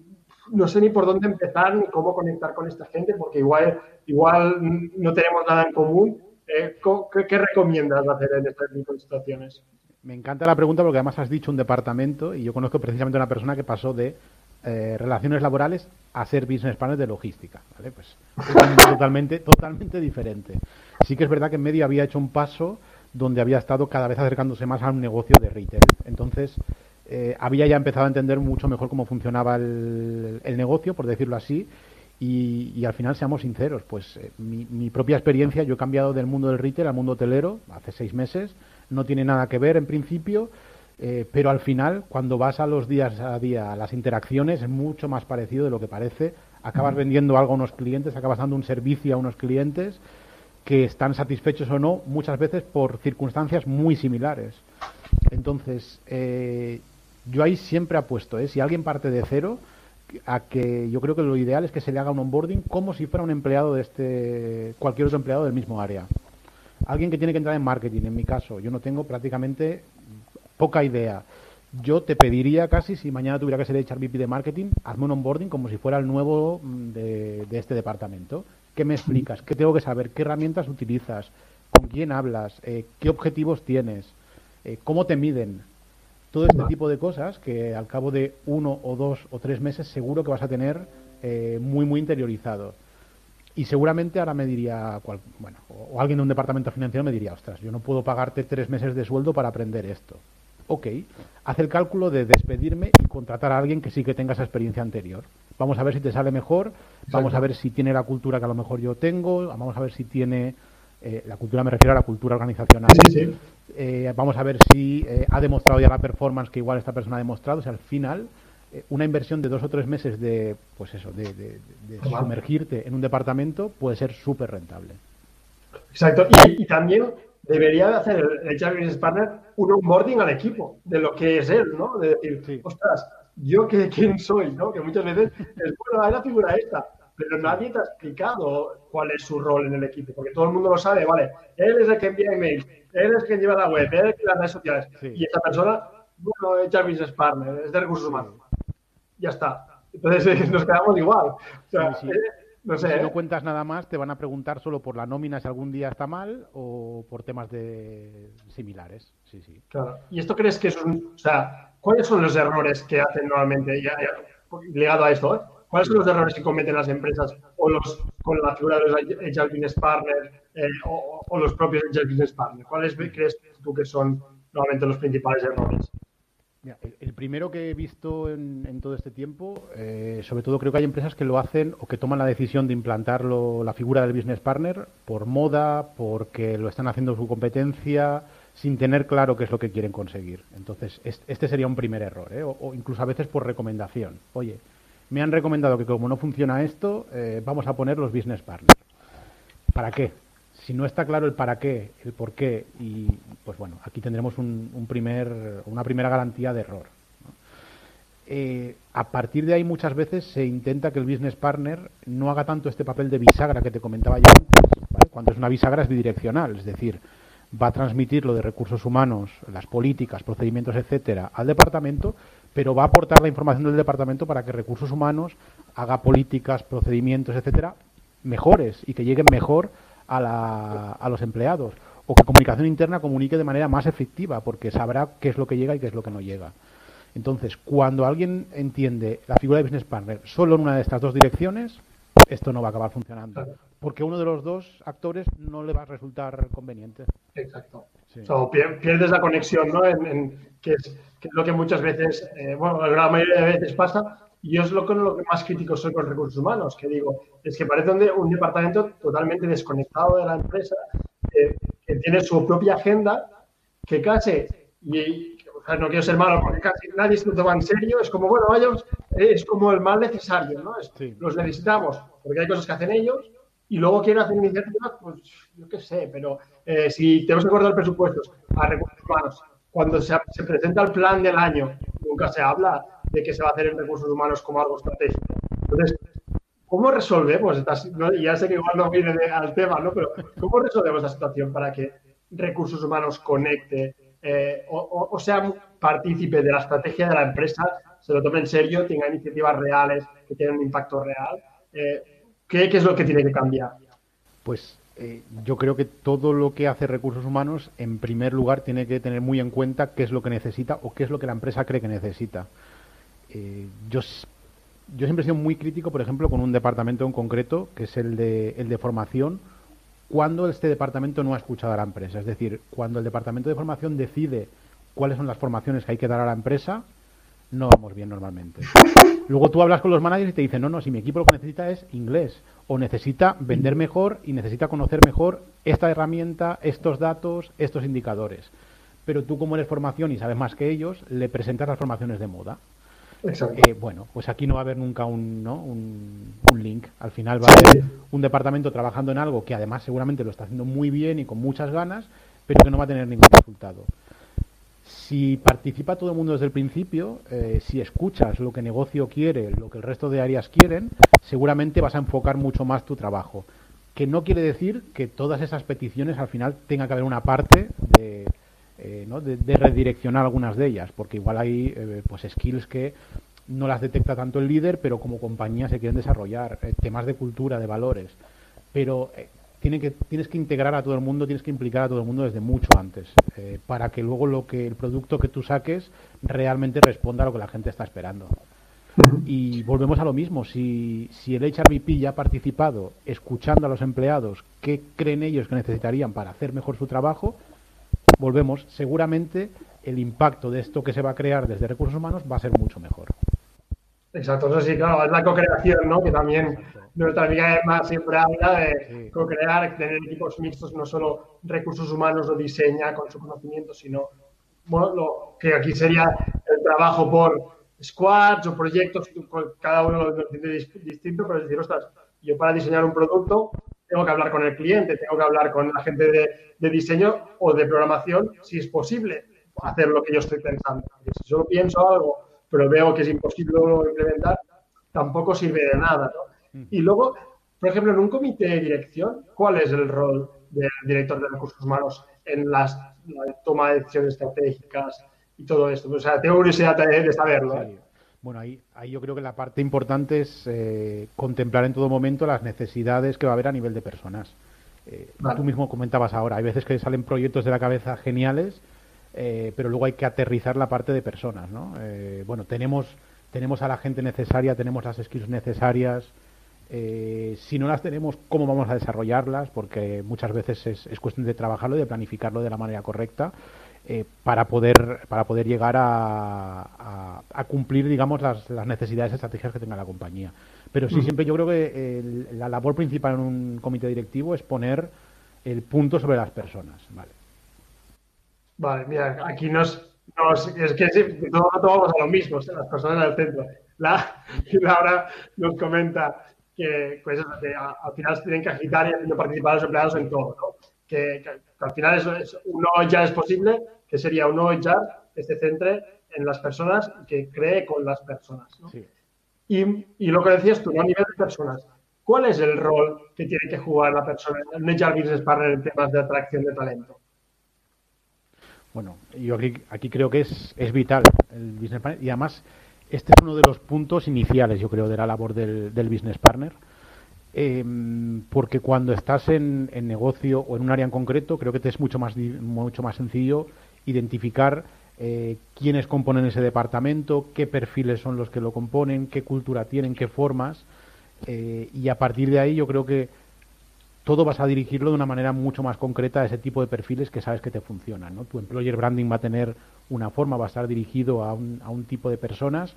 no sé ni por dónde empezar ni cómo conectar con esta gente, porque igual, igual no tenemos nada en común. Eh, ¿qué, recomiendas hacer en de situaciones? Me encanta la pregunta porque además has dicho un departamento y yo conozco precisamente una persona que pasó de eh, relaciones laborales a ser business partner de logística. ¿vale? Pues totalmente, totalmente diferente. Sí que es verdad que en medio había hecho un paso donde había estado cada vez acercándose más a un negocio de retail. Entonces, eh, había ya empezado a entender mucho mejor cómo funcionaba el, negocio, por decirlo así, y, al final, seamos sinceros, pues eh, mi, propia experiencia, yo he cambiado del mundo del retail al mundo hotelero hace seis meses, no tiene nada que ver en principio, eh, pero al final, cuando vas a los días a día, a las interacciones, es mucho más parecido de lo que parece. Acabas vendiendo algo a unos clientes, acabas dando un servicio a unos clientes que están satisfechos o no, muchas veces por circunstancias muy similares. Entonces, eh, yo ahí siempre apuesto, ¿eh? si alguien parte de cero, a que yo creo que lo ideal es que se le haga un onboarding como si fuera un empleado de este, cualquier otro empleado del mismo área. Alguien que tiene que entrar en marketing, en mi caso, yo no tengo prácticamente poca idea. Yo te pediría casi, si mañana tuviera que ser echar VP de marketing, hazme un onboarding como si fuera el nuevo mm, de, este departamento. ¿Qué me explicas? ¿Qué tengo que saber? ¿Qué herramientas utilizas? ¿Con quién hablas? Eh, ¿Qué objetivos tienes? Eh, ¿Cómo te miden? Todo este tipo de cosas que al cabo de uno o dos o tres meses seguro que vas a tener eh, muy, muy interiorizado. Y seguramente ahora me diría, bueno, o alguien de un departamento financiero me diría, ostras, yo no puedo pagarte tres meses de sueldo para aprender esto. Ok, haz el cálculo de despedirme y contratar a alguien que sí que tenga esa experiencia anterior. Vamos a ver si te sale mejor, vamos a ver si tiene la cultura que a lo mejor yo tengo, vamos a ver si tiene Eh, la cultura me refiero a la cultura organizacional. Eh, vamos a ver si eh, ha demostrado ya la performance que igual esta persona ha demostrado. O sea, al final, una inversión de dos o tres meses de, pues eso, de, sumergirte en un departamento puede ser súper rentable. Exacto. Y, también debería hacer el, HR Business Partner un onboarding al equipo de lo que es él, ¿no? De decir, ostras, yo que quién soy, ¿no? Que muchas veces es, bueno, hay la figura esta, pero nadie te ha explicado cuál es su rol en el equipo, porque todo el mundo lo sabe, vale, él es el que envía emails, él es quien lleva la web, él es que las redes sociales, y esta persona, bueno, es Business Partner, es de recursos humanos. Ya está. Entonces nos quedamos igual. O sea, eh, no sé. Si ¿eh? no cuentas nada más, te van a preguntar solo por la nómina si algún día está mal o por temas de similares. Sí, sí. Claro. ¿Y esto crees que es un. O sea, ¿cuáles son los errores que hacen normalmente, ya, ligado a esto, ¿eh? ¿Cuáles son los errores que cometen las empresas o los con la figura de los Agile Business Partners eh, o, los propios Agile Business Partners? ¿Cuáles crees tú que son normalmente los principales errores? el, primero que he visto en, todo este tiempo, eh, sobre todo creo que hay empresas que lo hacen o que toman la decisión de implantarlo la figura del business partner por moda, porque lo están haciendo su competencia, sin tener claro qué es lo que quieren conseguir. Entonces, este sería un primer error, ¿eh? o, incluso a veces por recomendación. Oye, me han recomendado que como no funciona esto, eh, vamos a poner los business partners. ¿Para qué? Si no está claro el para qué, el por qué, y pues bueno, aquí tendremos un, primer, una primera garantía de error. Eh, a partir de ahí muchas veces se intenta que el business partner no haga tanto este papel de bisagra que te comentaba yo antes. Cuando es una bisagra es bidireccional, es decir, va a transmitir lo de recursos humanos, las políticas, procedimientos, etcétera, al departamento, pero va a aportar la información del departamento para que recursos humanos haga políticas, procedimientos, etcétera, mejores y que lleguen mejor a, la, a los empleados. O que comunicación interna comunique de manera más efectiva, porque sabrá qué es lo que llega y qué es lo que no llega. Entonces, cuando alguien entiende la figura de business partner solo en una de estas dos direcciones, esto no va a acabar funcionando. Porque uno de los dos actores no le va a resultar conveniente. Exacto. pierdes la conexión, ¿no? En, que, es, lo que muchas veces, eh, bueno, la mayoría de veces pasa. Y yo es lo, con lo que más crítico soy con recursos humanos, que digo, es que parece un, departamento totalmente desconectado de la empresa, que tiene su propia agenda, que casi, y, no quiero ser malo porque casi nadie se lo toma en serio, es como, bueno, vayamos, es como el mal necesario, ¿no? Los necesitamos porque hay cosas que hacen ellos y luego quieren hacer iniciativas, pues yo qué sé, pero eh, si tenemos que acordar presupuestos a recursos humanos, cuando se, presenta el plan del año, nunca se habla de que se va a hacer en recursos humanos como algo estratégico. Entonces, ¿cómo resolvemos esta situación? Ya sé que igual no viene al tema, ¿no? Pero ¿cómo resolvemos esta situación para que recursos humanos conecte eh, o, sea partícipe de la estrategia de la empresa, se lo tome en serio, tenga iniciativas reales que tengan un impacto real? Eh, ¿qué, es lo que tiene que cambiar? Pues eh, yo creo que todo lo que hace recursos humanos, en primer lugar, tiene que tener muy en cuenta qué es lo que necesita o qué es lo que la empresa cree que necesita. yo yo siempre he sido muy crítico, por ejemplo, con un departamento en concreto, que es el de, el de formación, cuando este departamento no ha escuchado a la empresa. Es decir, cuando el departamento de formación decide cuáles son las formaciones que hay que dar a la empresa, no vamos bien normalmente. Luego tú hablas con los managers y te dicen, no, no, si mi equipo lo que necesita es inglés, o necesita vender mejor y necesita conocer mejor esta herramienta, estos datos, estos indicadores. Pero tú como eres formación y sabes más que ellos, le presentas las formaciones de moda. Eh, bueno, pues aquí no va a haber nunca un, ¿no? un, link. Al final va a haber un departamento trabajando en algo que además seguramente lo está haciendo muy bien y con muchas ganas, pero que no va a tener ningún resultado. Si participa todo el mundo desde el principio, eh, si escuchas lo que negocio quiere, lo que el resto de áreas quieren, seguramente vas a enfocar mucho más tu trabajo. Que no quiere decir que todas esas peticiones al final tenga que haber una parte de, eh, redireccionar algunas de ellas, porque igual hay eh, pues skills que no las detecta tanto el líder, pero como compañía se quieren desarrollar, temas de cultura, de valores. Pero tiene que, tienes que integrar a todo el mundo, tienes que implicar a todo el mundo desde mucho antes, para que luego lo que el producto que tú saques realmente responda a lo que la gente está esperando. Y volvemos a lo mismo, si, si el HRBP ya ha participado escuchando a los empleados qué creen ellos que necesitarían para hacer mejor su trabajo, volvemos, seguramente el impacto de esto que se va a crear desde recursos humanos va a ser mucho mejor. Exacto, eso sí, claro, es la co-creación, ¿no? Que también nuestra amiga Emma siempre habla de co-crear, tener equipos mixtos, no solo recursos humanos lo diseña con su conocimiento, sino, bueno, lo que aquí sería el trabajo por squads o proyectos, cada uno lo entiende distinto, pero es decir, ostras, yo para diseñar un producto tengo que hablar con el cliente, tengo que hablar con la gente de, diseño o de programación, si es posible hacer lo que yo estoy pensando. si solo pienso algo, pero veo que es imposible implementar, tampoco sirve de nada. ¿no? Y luego, por ejemplo, en un comité de dirección, ¿cuál es el rol del director de recursos humanos en las, la toma de decisiones estratégicas y todo esto? O sea, tengo curiosidad de saberlo. ¿eh? Bueno, ahí, ahí yo creo que la parte importante es eh, contemplar en todo momento las necesidades que va a haber a nivel de personas. Eh, tú mismo comentabas ahora, hay veces que salen proyectos de la cabeza geniales, eh, pero luego hay que aterrizar la parte de personas, ¿no? bueno, tenemos, tenemos a la gente necesaria, tenemos las skills necesarias, si no las tenemos, ¿cómo vamos a desarrollarlas? Porque muchas veces es, es cuestión de trabajarlo y de planificarlo de la manera correcta. Eh, para poder para poder llegar a, a, cumplir digamos las, las, necesidades estratégicas que tenga la compañía pero sí siempre yo creo que la labor principal en un comité directivo es poner el punto sobre las personas vale vale mira aquí nos, es que todos vamos a lo mismo las personas en el centro la, Laura nos comenta que, pues, al final se tienen que agitar y haciendo participar a los empleados en todo ¿no? que, al final eso es, uno ya es posible, que sería uno ya que se centre en las personas y que cree con las personas. Y, y, lo que decías tú, ¿no? a nivel de personas, ¿cuál es el rol que tiene que jugar la persona, el HR Business Partner en temas de atracción de talento? Bueno, yo aquí, creo que es, es vital el Business Partner. Y además este es uno de los puntos iniciales, yo creo, de la labor del, del Business Partner. Em, porque cuando estás en, negocio o en un área en concreto, creo que te es mucho más, mucho más sencillo identificar eh, quiénes componen ese departamento, qué perfiles son los que lo componen, qué cultura tienen, qué formas, eh, y a partir de ahí yo creo que todo vas a dirigirlo de una manera mucho más concreta a ese tipo de perfiles que sabes que te funcionan. ¿no? Tu employer branding va a tener una forma, va a estar dirigido a un, a un tipo de personas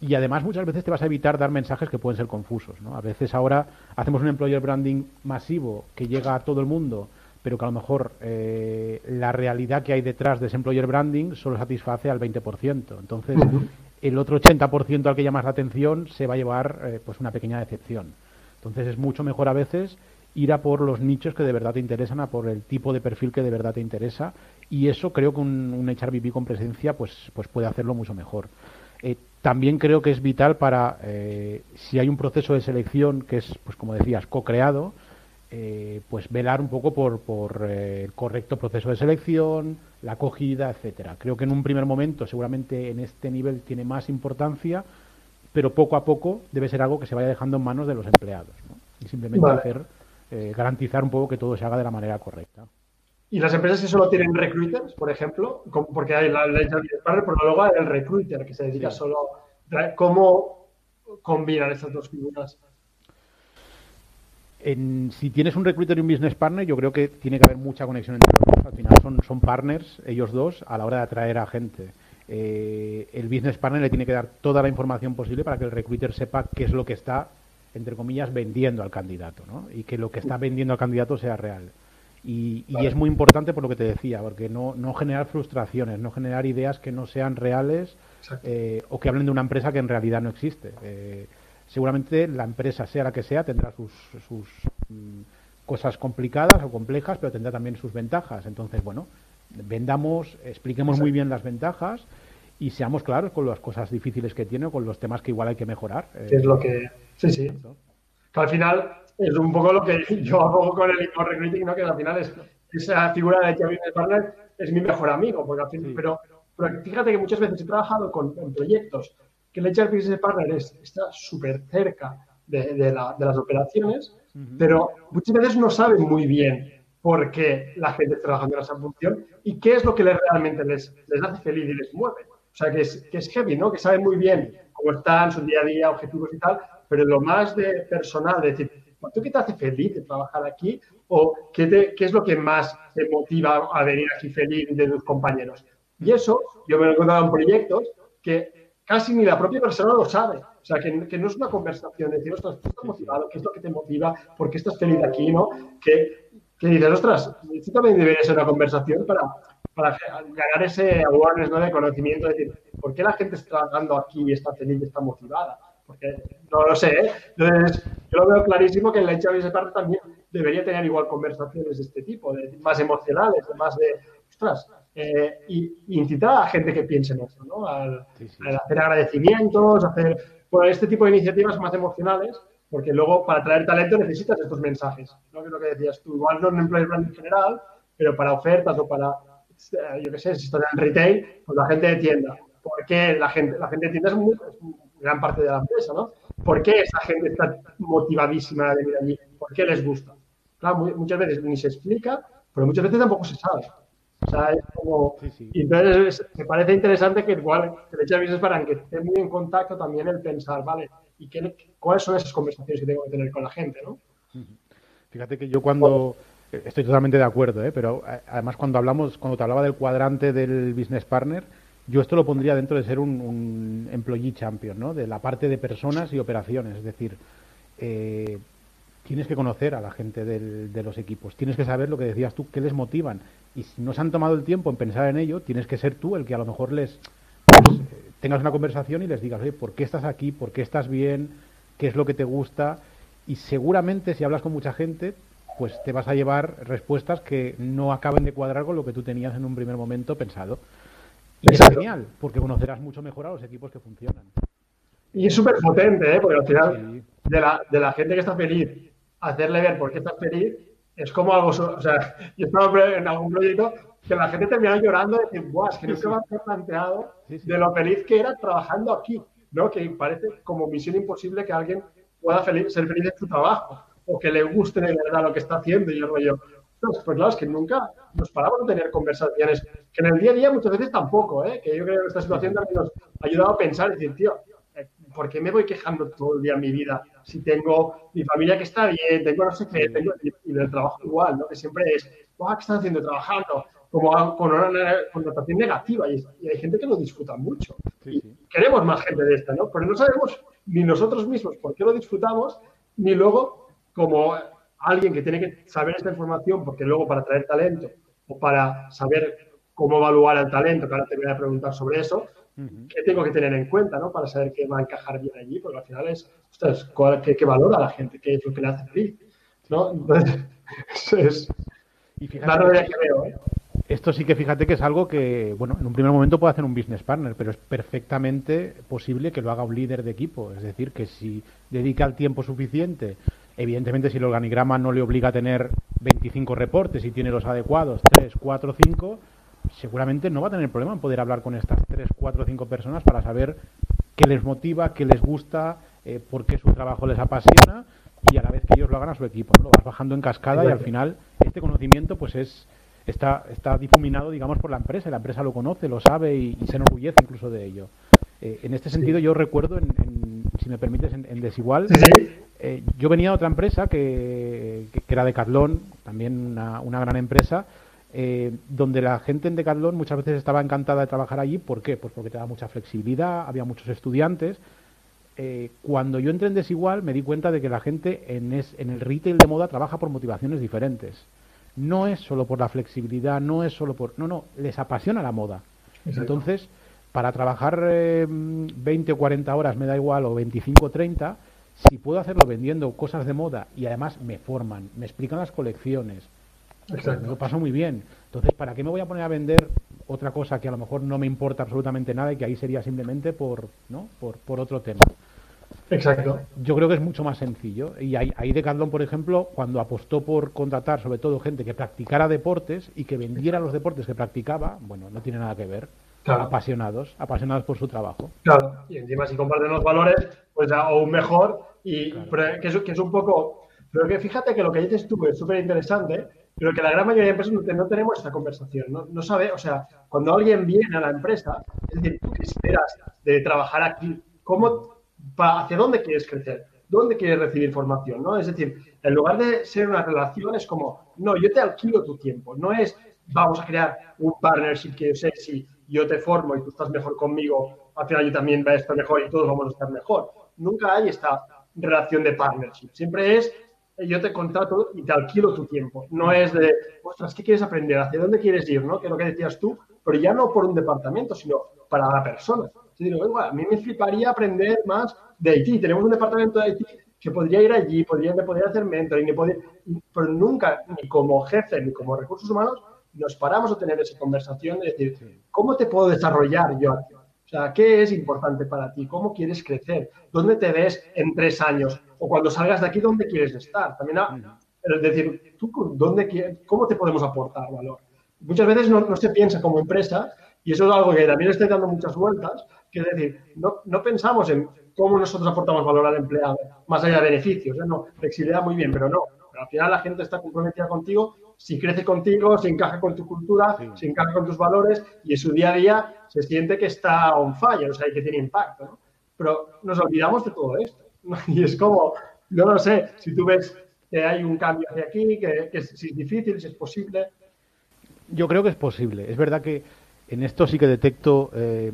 y además muchas veces te vas a evitar dar mensajes que pueden ser confusos. ¿no? A veces ahora hacemos un employer branding masivo que llega a todo el mundo, pero que a lo mejor eh, la realidad que hay detrás de ese employer branding solo satisface al 20%. Entonces, el otro 80% al que llamas la atención se va a llevar eh, pues una pequeña decepción. Entonces, es mucho mejor a veces ir a por los nichos que de verdad te interesan, a por el tipo de perfil que de verdad te interesa. Y eso creo que un, un HRBP con presencia pues, pues puede hacerlo mucho mejor. Eh, también creo que es vital para, eh, si hay un proceso de selección que es, pues como decías, co-creado, eh, pues velar un poco por, por el correcto proceso de selección, la acogida, etcétera. Creo que en un primer momento, seguramente en este nivel tiene más importancia, pero poco a poco debe ser algo que se vaya dejando en manos de los empleados. Y simplemente hacer, garantizar un poco que todo se haga de la manera correcta. Y las empresas que solo tienen recruiters, por ejemplo, porque hay la ley partner, pero luego hay el recruiter que se dedica solo. ¿Cómo combinan estas dos figuras? En, si tienes un recruiter y un business partner, yo creo que tiene que haber mucha conexión entre los dos. Al final son, son partners, ellos dos, a la hora de atraer a gente. Eh, el business partner le tiene que dar toda la información posible para que el recruiter sepa qué es lo que está, entre comillas, vendiendo al candidato, ¿no? Y que lo que está vendiendo al candidato sea real. Y, es muy importante por lo que te decía, porque no, no generar frustraciones, no generar ideas que no sean reales eh, o que hablen de una empresa que en realidad no existe. Eh, seguramente la empresa, sea la que sea, tendrá sus, sus mm, cosas complicadas o complejas, pero tendrá también sus ventajas. Entonces, bueno, vendamos, expliquemos muy bien las ventajas y seamos claros con las cosas difíciles que tiene o con los temas que igual hay que mejorar. es lo que... Sí, sí. Que al final es un poco lo que yo hago con el email recruiting, ¿no? que al final es esa figura de HR Business Partner es mi mejor amigo, porque al fin, pero, pero, fíjate que muchas veces he trabajado con, en proyectos que el HR Business Partner está súper cerca de, de, la, de, las operaciones, pero muchas veces no saben muy bien por qué la gente está trabajando en esa función y qué es lo que les, realmente les, les hace feliz y les mueve. O sea, que es, que es heavy, ¿no? Que saben muy bien cómo están, su día a día, objetivos y tal, pero lo más de personal, de decir, ¿Tú qué te hace feliz de trabajar aquí? ¿O qué, qué es lo que más te motiva a venir aquí feliz de tus compañeros? Y eso yo me lo he encontrado en proyectos que casi ni la propia persona lo sabe. O sea, que, que no es una conversación de decir, ostras, tú estás motivado, ¿qué es lo que te motiva? ¿Por qué estás feliz aquí? ¿no? Que, que dices, ostras, esto también debería ser una conversación para, para ganar ese awareness ¿no? de conocimiento, es decir, ¿por qué la gente está trabajando aquí y está feliz y está motivada? Porque no lo sé, ¿eh? Entonces, yo lo veo clarísimo que en la esa parte también debería tener igual conversaciones de este tipo, de, más emocionales, de más de, ostras, eh, y, incitar a gente que piense en eso, ¿no? Al, hacer agradecimientos, hacer bueno, este tipo de iniciativas más emocionales, porque luego para traer talento necesitas estos mensajes, ¿no? Que es lo que decías tú, igual no en employer brand en general, pero para ofertas o para, eh, yo qué sé, si estás en retail, pues la gente de tienda. ¿Por qué la gente, la gente de tienda es, muy, gran parte de la empresa, ¿no? ¿Por qué esa gente está motivadísima de venir allí? ¿Por qué les gusta? Claro, muchas veces ni se explica, pero muchas veces tampoco se sabe. O sea, es como... Y entonces me parece interesante que igual que le eche para que esté muy en contacto también el pensar, ¿vale? ¿Y qué, cuáles son esas conversaciones que tengo que tener con la gente, ¿no? Fíjate que yo cuando... Estoy totalmente de acuerdo, ¿eh? pero eh, además cuando hablamos, cuando te hablaba del cuadrante del business partner, yo esto lo pondría dentro de ser un, employee champion, ¿no? De la parte de personas y operaciones, es decir, eh, tienes que conocer a la gente de los equipos, tienes que saber lo que decías tú, qué les motivan. Y si no se han tomado el tiempo en pensar en ello, tienes que ser tú el que a lo mejor les pues, eh, tengas una conversación y les digas, oye, ¿por qué estás aquí? ¿Por qué estás bien? ¿Qué es lo que te gusta? Y seguramente si hablas con mucha gente, pues te vas a llevar respuestas que no acaben de cuadrar con lo que tú tenías en un primer momento pensado. Y es genial, porque conocerás mucho mejor a los equipos que funcionan. Y es súper potente, ¿eh? porque al final de, la, de la gente que está feliz hacerle ver por qué estás feliz es como algo, o sea, yo estaba en algún proyecto que la gente terminaba llorando y decir, Buah, es que no se me había planteado de lo feliz que era trabajando aquí, ¿no? Que parece como misión imposible que alguien pueda ser feliz en su trabajo o que le guste de verdad lo que está haciendo. Y yo rollo, pues claro, es que nunca nos paramos de tener conversaciones, que en el día a día muchas veces tampoco, ¿eh? Que yo creo que esta situación también nos ha ayudado a pensar y decir, tío, ¿por qué me voy quejando todo el día en mi vida si tengo mi familia que está bien, tengo no sé qué, tengo, y del trabajo igual, ¿no? Que siempre es, ¿qué están haciendo trabajando? Como con una connotación negativa y, hay gente que lo disfruta mucho. Queremos más gente de esta, ¿no? Pero no sabemos ni nosotros mismos por qué lo disfrutamos, ni luego como alguien que tiene que saber esta información, porque luego para traer talento o para saber cómo evaluar el talento, que ahora te voy a preguntar sobre eso, ¿Qué tengo que tener en cuenta ¿no? para saber qué va a encajar bien allí? Porque al final es, ostras, ¿qué, valora la gente? ¿Qué es lo que le hace feliz? ¿no? Entonces, es, y fíjate, que veo, ¿eh? Esto sí que fíjate que es algo que, bueno, en un primer momento puede hacer un business partner, pero es perfectamente posible que lo haga un líder de equipo. Es decir, que si dedica el tiempo suficiente, evidentemente si el organigrama no le obliga a tener 25 reportes y tiene los adecuados, 3, 4, 5, seguramente no va a tener problema en poder hablar con estas tres, cuatro o cinco personas para saber qué les motiva, qué les gusta, eh, por qué su trabajo les apasiona y a la vez que ellos lo hagan a su equipo. Lo vas bajando en cascada y al final este conocimiento pues es está, está difuminado, digamos, por la empresa. La empresa lo conoce, lo sabe y, se enorgullece incluso de ello. Eh, en este sentido, yo recuerdo, en, si me permites, en, Desigual, eh, yo venía de otra empresa que, que, era Decathlon, también una, una gran empresa, eh, donde la gente en Decathlon muchas veces estaba encantada de trabajar allí. ¿Por qué? Pues porque te da mucha flexibilidad, había muchos estudiantes. Eh, cuando yo entré en Desigual me di cuenta de que la gente en, en el retail de moda trabaja por motivaciones diferentes. No es solo por la flexibilidad, no es solo por... No, no, les apasiona la moda. Entonces, para trabajar 20 eh, o 40 horas, me da igual, o 25 o 30, si puedo hacerlo vendiendo cosas de moda y además me forman, me explican las colecciones, Exacto. Lo paso muy bien. Entonces, ¿para qué me voy a poner a vender otra cosa que a lo mejor no me importa absolutamente nada y que ahí sería simplemente por, ¿no? por, por otro tema? Exacto. Yo creo que es mucho más sencillo. Y ahí, ahí Decathlon, por ejemplo, cuando apostó por contratar sobre todo gente que practicara deportes y que vendiera los deportes que practicaba, bueno, no tiene nada que ver. Apasionados, apasionados por su trabajo. Claro, y encima si comparten los valores, pues aún mejor. Y que, es, que es un poco... Pero que fíjate que lo que dices tú es súper interesante pero que la gran mayoría de empresas no, tenemos esta conversación. No, no, sabe, o sea, cuando alguien viene a la empresa, es decir, ¿tú qué esperas de trabajar aquí? ¿Cómo, ¿Hacia dónde quieres crecer? ¿Dónde quieres recibir formación? ¿no? Es decir, en lugar de ser una relación, es como, no, yo te alquilo tu tiempo. No es, vamos a crear un partnership que yo sé si yo te formo y tú estás mejor conmigo al final yo también voy a estar mejor y todos vamos a estar mejor. Nunca hay esta relación de partnership. Siempre es yo te contrato y te alquilo tu tiempo. No es de, ostras, ¿qué quieres aprender? ¿Hacia dónde quieres ir? ¿no? Que es lo que decías tú, pero ya no por un departamento, sino para la persona. Yo digo, a mí me fliparía aprender más de Haití. Tenemos un departamento de Haití que podría ir allí, podría, podría hacer mentoring, pero nunca, ni como jefe, ni como recursos humanos, nos paramos a tener esa conversación de decir, ¿cómo te puedo desarrollar yo? O sea, ¿qué es importante para ti? ¿Cómo quieres crecer? ¿Dónde te ves en tres años? O cuando salgas de aquí, ¿dónde quieres estar? También, es decir, ¿tú dónde, ¿cómo te podemos aportar valor? Muchas veces no, no, se piensa como empresa, y eso es algo que también estoy dando muchas vueltas, que es decir, no, no pensamos en cómo nosotros aportamos valor al empleado, más allá de beneficios. ¿eh? No, flexibilidad muy bien, pero no. Pero al final la gente está comprometida contigo si crece contigo, si encaja con tu cultura, si encaja con tus valores y en su día a día se siente que está on fire, o sea, que tiene impacto. ¿no? Pero nos olvidamos de todo esto. Y es como, yo no sé, si tú ves que hay un cambio hacia aquí, que, que si es difícil, si es posible. Yo creo que es posible. Es verdad que en esto sí que detecto eh,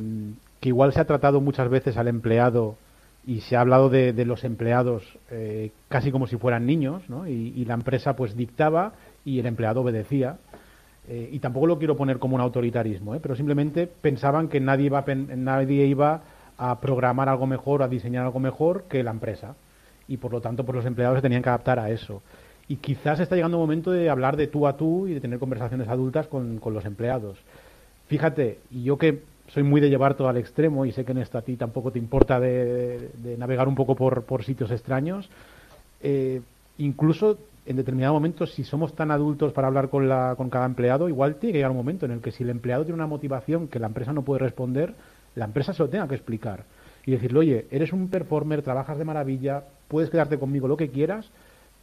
que igual se ha tratado muchas veces al empleado y se ha hablado de, los empleados eh, casi como si fueran niños, ¿no? Y, la empresa pues dictaba y el empleado obedecía. Eh, y tampoco lo quiero poner como un autoritarismo, ¿eh? pero simplemente pensaban que nadie iba, a, nadie iba a programar algo mejor, a diseñar algo mejor que la empresa. Y por lo tanto, pues los empleados se tenían que adaptar a eso. Y quizás está llegando el momento de hablar de tú a tú y de tener conversaciones adultas con, con los empleados. Fíjate, y yo que soy muy de llevar todo al extremo y sé que en esto a ti tampoco te importa de, navegar un poco por, por sitios extraños. Eh, incluso en determinado momento, si somos tan adultos para hablar con, la, con cada empleado, igual tiene que llegar un momento en el que si el empleado tiene una motivación que la empresa no puede responder, la empresa se lo tenga que explicar. Y decirle, oye, eres un performer, trabajas de maravilla, puedes quedarte conmigo lo que quieras,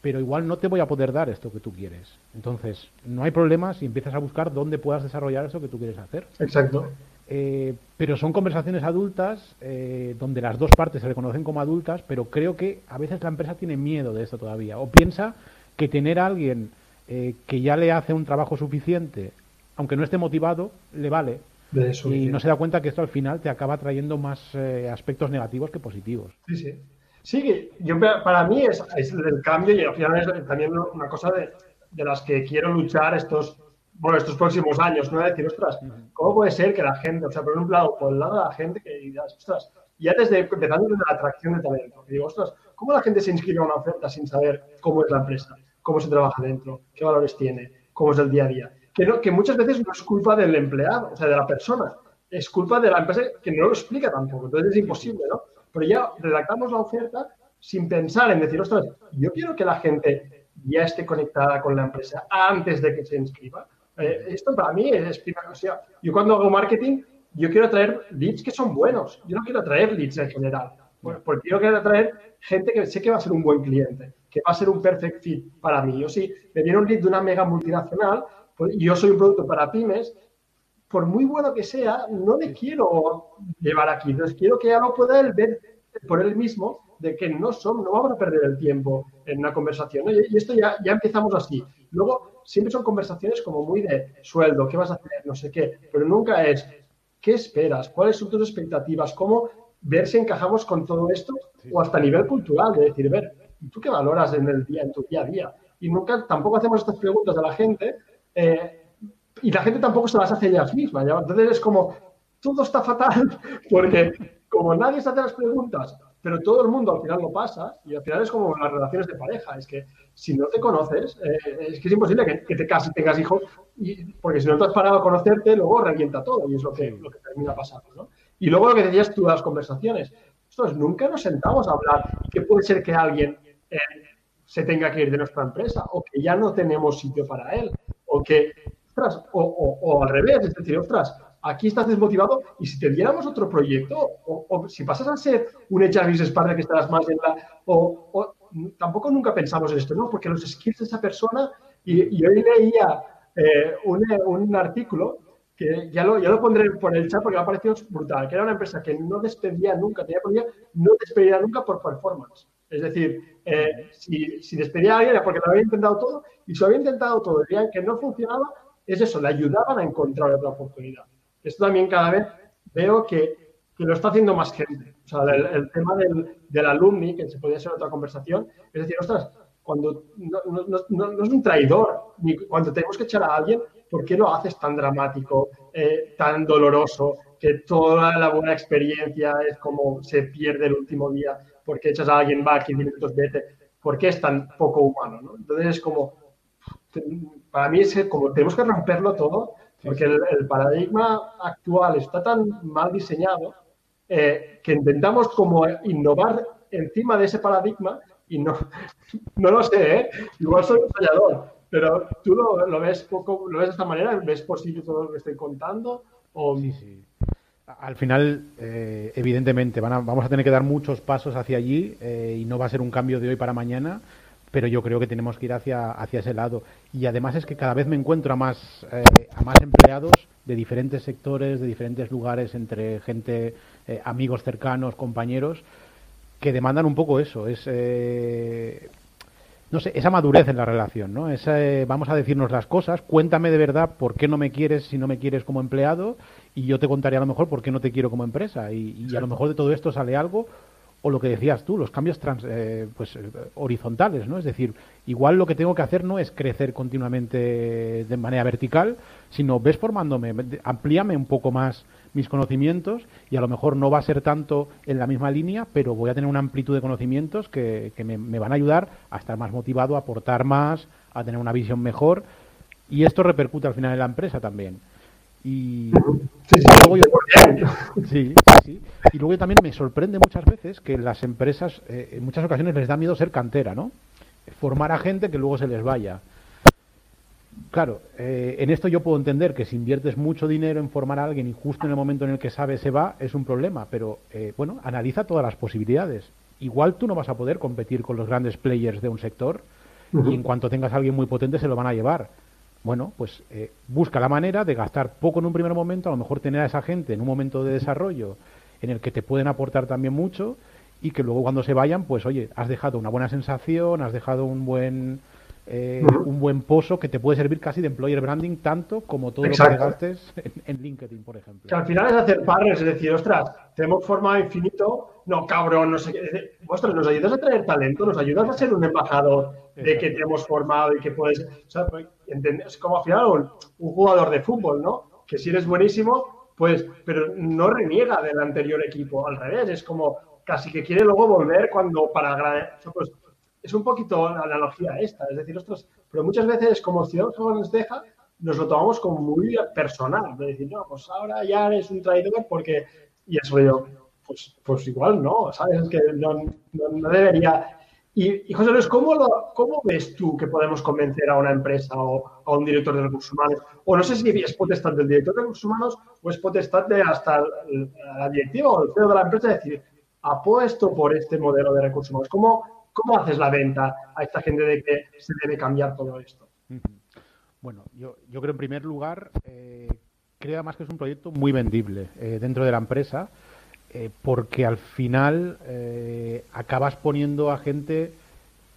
pero igual no te voy a poder dar esto que tú quieres. Entonces, no hay problema si empiezas a buscar dónde puedas desarrollar eso que tú quieres hacer. Exacto. Eh, pero son conversaciones adultas eh, donde las dos partes se reconocen como adultas, pero creo que a veces la empresa tiene miedo de esto todavía. O piensa que tener a alguien eh, que ya le hace un trabajo suficiente, aunque no esté motivado, le vale. y no se da cuenta que esto al final te acaba trayendo más aspectos negativos que positivos. Sí, sí. Sí, yo, para mí es, el cambio y al final es también una cosa de, de las que quiero luchar estos bueno, estos próximos años, ¿no? Decir, ostras, ¿cómo puede ser que la gente, o sea, por un lado, por el lado de la gente que digas, ostras, ya desde empezando desde la atracción de talento, digo, ostras, ¿cómo la gente se inscribe a una oferta sin saber cómo es la empresa, cómo se trabaja dentro, qué valores tiene, cómo es el día a día? Que, muchas veces no es culpa del empleado, o sea, de la persona, es culpa de la empresa que no lo explica tampoco, entonces es imposible, ¿no? Pero ya redactamos la oferta sin pensar en decir, ostras, yo quiero que la gente ya esté conectada con la empresa antes de que se inscriba eh, esto para mí es, o sea, yo cuando hago marketing, yo quiero traer leads que son buenos. Yo no quiero traer leads en general. porque yo quiero traer gente que sé que va a ser un buen cliente, que va a ser un perfect fit para mí. Yo si me viene un lead de una mega multinacional pues, y yo soy un producto para pymes, por muy bueno que sea, no le quiero llevar aquí. Entonces quiero que ya lo pueda él ver por él mismo de que no son, no vamos a perder el tiempo en una conversación. Y esto ya, ya empezamos así. Luego, siempre son conversaciones como muy de sueldo, ¿qué vas a hacer? No sé qué, pero nunca es, ¿qué esperas? ¿Cuáles son tus expectativas? ¿Cómo ver si encajamos con todo esto? O hasta a nivel cultural, de decir, ver, ¿tú qué valoras en el día, en tu día a día? Y nunca, tampoco hacemos estas preguntas a la gente eh, y la gente tampoco se las hace ellas mismas. Entonces es como, todo está fatal porque como nadie se hace las preguntas pero todo el mundo al final lo pasa y al final es como las relaciones de pareja, es que si no te conoces, eh, es que es imposible que, te cases tengas hijos, y, porque si no te has parado a conocerte, luego revienta todo y es lo que, lo que termina pasando. ¿no? Y luego lo que decías tú de las conversaciones, nunca nos sentamos a hablar que puede ser que alguien eh, se tenga que ir de nuestra empresa o que ya no tenemos sitio para él o que, ostras, o, al revés, es decir, ostras, aquí estás desmotivado y si te diéramos otro proyecto, o, si pasas a ser un HR Partner que estarás más en la... O, tampoco nunca pensamos en esto, ¿no? Porque los skills de esa persona, y, hoy leía eh, un, artículo que ya lo, ya lo pondré por el chat porque me ha parecido brutal, que era una empresa que no despedía nunca, tenía no despedía nunca por performance. Es decir, eh, si, si, despedía a alguien era porque lo había intentado todo y si lo había intentado todo, veían que no funcionaba, es eso, le ayudaban a encontrar otra oportunidad. Esto también cada vez veo que que lo está haciendo más gente. O sea, el, tema del, del, alumni, que se podría ser otra conversación, es decir, ostras, cuando no, no, no, es un traidor, ni cuando tenemos que echar a alguien, ¿por qué lo haces tan dramático, eh, tan doloroso, que toda la buena experiencia es como se pierde el último día? ¿Por qué echas a alguien, va, 15 minutos, vete? ¿Por qué es tan poco humano? ¿no? Entonces es como, para mí es como tenemos que romperlo todo, porque el, el paradigma actual está tan mal diseñado eh, que intentamos como innovar encima de ese paradigma y no, no lo sé, ¿eh? igual soy un fallador, pero tú lo, ves poco, lo ves de esta manera, ves posible todo lo que estoy contando o... Sí, sí. Al final, eh, evidentemente, van vamos a tener que dar muchos pasos hacia allí y no va a ser un cambio de hoy para mañana, pero yo creo que tenemos que ir hacia, hacia ese lado. Y además es que cada vez me encuentro a más, a más empleados de diferentes sectores, de diferentes lugares, entre gente eh, amigos cercanos, compañeros, que demandan un poco eso, es, eh, no sé, esa madurez en la relación, ¿no? Eh, vamos a decirnos las cosas, cuéntame de verdad por qué no me quieres si no me quieres como empleado y yo te contaré a lo mejor por qué no te quiero como empresa y, a lo mejor de todo esto sale algo o lo que decías tú, los cambios trans, pues, horizontales, ¿no? Es decir, igual lo que tengo que hacer no es crecer continuamente de manera vertical, sino ves formándome, amplíame un poco más mis conocimientos y a lo mejor no va a ser tanto en la misma línea, pero voy a tener una amplitud de conocimientos que, me, van a ayudar a estar más motivado, a aportar más, a tener una visión mejor y esto repercute al final en la empresa también. Y, luego yo, sí, sí, y luego también me sorprende muchas veces que las empresas eh, en muchas ocasiones les da miedo ser cantera, ¿no? Formar a gente que luego se les vaya. Claro, eh, en esto yo puedo entender que si inviertes mucho dinero en formar a alguien y justo en el momento en el que sabe se va, es un problema, pero eh, bueno, analiza todas las posibilidades. Igual tú no vas a poder competir con los grandes players de un sector y en cuanto tengas a alguien muy potente se lo van a llevar. Bueno, pues eh, busca la manera de gastar poco en un primer momento, a lo mejor tener a esa gente en un momento de desarrollo en el que te pueden aportar también mucho y que luego cuando se vayan, pues oye, has dejado una buena sensación, has dejado un buen eh, un buen pozo que te puede servir casi de employer branding tanto como todo lo que gastes en, LinkedIn, por ejemplo. Que al final es hacer partners, es decir, ostras, tenemos forma infinito, no cabrón, no sé qué. Ostras, nos ayudas a traer talento, nos ayudas a ser un embajador de que te hemos formado y que puedes. O sea, pues, es como al final un, jugador de fútbol, ¿no? Que si eres buenísimo, pues, pero no reniega del anterior equipo, al revés, es como casi que quiere luego volver cuando para pues, es un poquito la analogía esta. Es decir, nosotros, pero muchas veces como Ciudad nos deja, nos lo tomamos como muy personal. De decir, no, pues ahora ya eres un traidor porque... Y eso yo, pues, pues igual no, ¿sabes? que no, no, debería... Y, José Luis, ¿cómo, lo, ¿cómo ves tú que podemos convencer a una empresa o a un director de recursos humanos? O no sé si es potestad del director de recursos humanos o es potestad de hasta la directiva o el CEO de la empresa decir, apuesto por este modelo de recursos humanos. ¿Cómo, ¿Cómo haces la venta a esta gente de que se debe cambiar todo esto? Bueno, yo, creo en primer lugar, eh, creo además que es un proyecto muy vendible eh, dentro de la empresa, eh, porque al final acabas poniendo a gente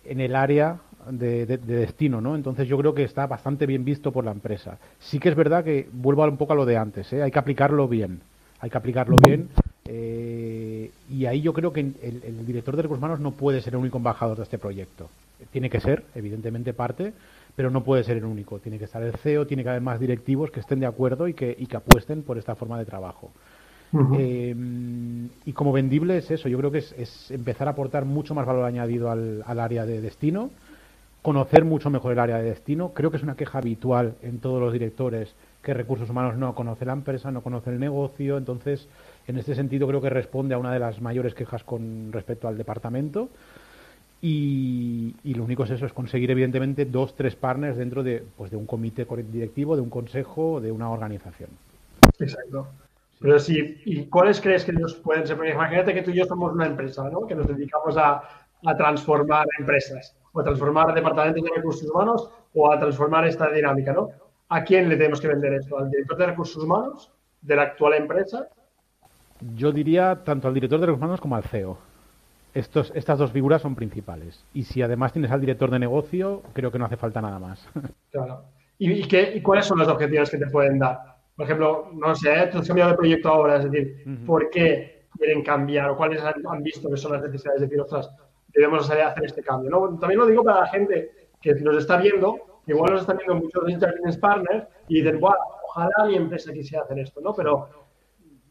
en el área de, destino, ¿no? Entonces yo creo que está bastante bien visto por la empresa. Sí que es verdad que vuelvo un poco a lo de antes, hay que aplicarlo bien, hay que aplicarlo bien eh, y ahí yo creo que el, director de recursos humanos no puede ser el único embajador de este proyecto. Tiene que ser, evidentemente, parte, pero no puede ser el único. Tiene que estar el CEO, tiene que haber más directivos que estén de acuerdo y que, y que apuesten por esta forma de trabajo. Eh, y como vendible es eso, yo creo que es, empezar a aportar mucho más valor añadido al, al, área de destino, conocer mucho mejor el área de destino. Creo que es una queja habitual en todos los directores que recursos humanos no conoce la empresa, no conoce el negocio, entonces en este sentido creo que responde a una de las mayores quejas con respecto al departamento. Y, lo único es eso, es conseguir evidentemente dos, tres partners dentro de, pues, de un comité directivo, de un consejo, de una organización. Exacto. Pero sí, ¿y cuáles crees que ellos pueden ser? Porque imagínate que tú y yo somos una empresa, ¿no? Que nos dedicamos a, a transformar empresas, o a transformar departamentos de recursos humanos, o a transformar esta dinámica, ¿no? ¿A quién le tenemos que vender esto? ¿Al director de recursos humanos de la actual empresa yo diría tanto al director de recursos humanos como al CEO. Estos, estas dos figuras son principales. Y si además tienes al director de negocio, creo que no hace falta nada más. Claro. ¿Y, qué, cuáles son los objetivos que te pueden dar? por ejemplo, no sé, tú has cambiado de proyecto ahora, es decir, ¿por qué quieren cambiar o cuáles han, visto que son las necesidades? Es decir, ostras, debemos hacer este cambio. ¿no? También lo digo para la gente que nos está viendo, que igual nos están viendo muchos business partners y dicen, wow, ojalá mi empresa quisiera hacer esto, ¿no? Pero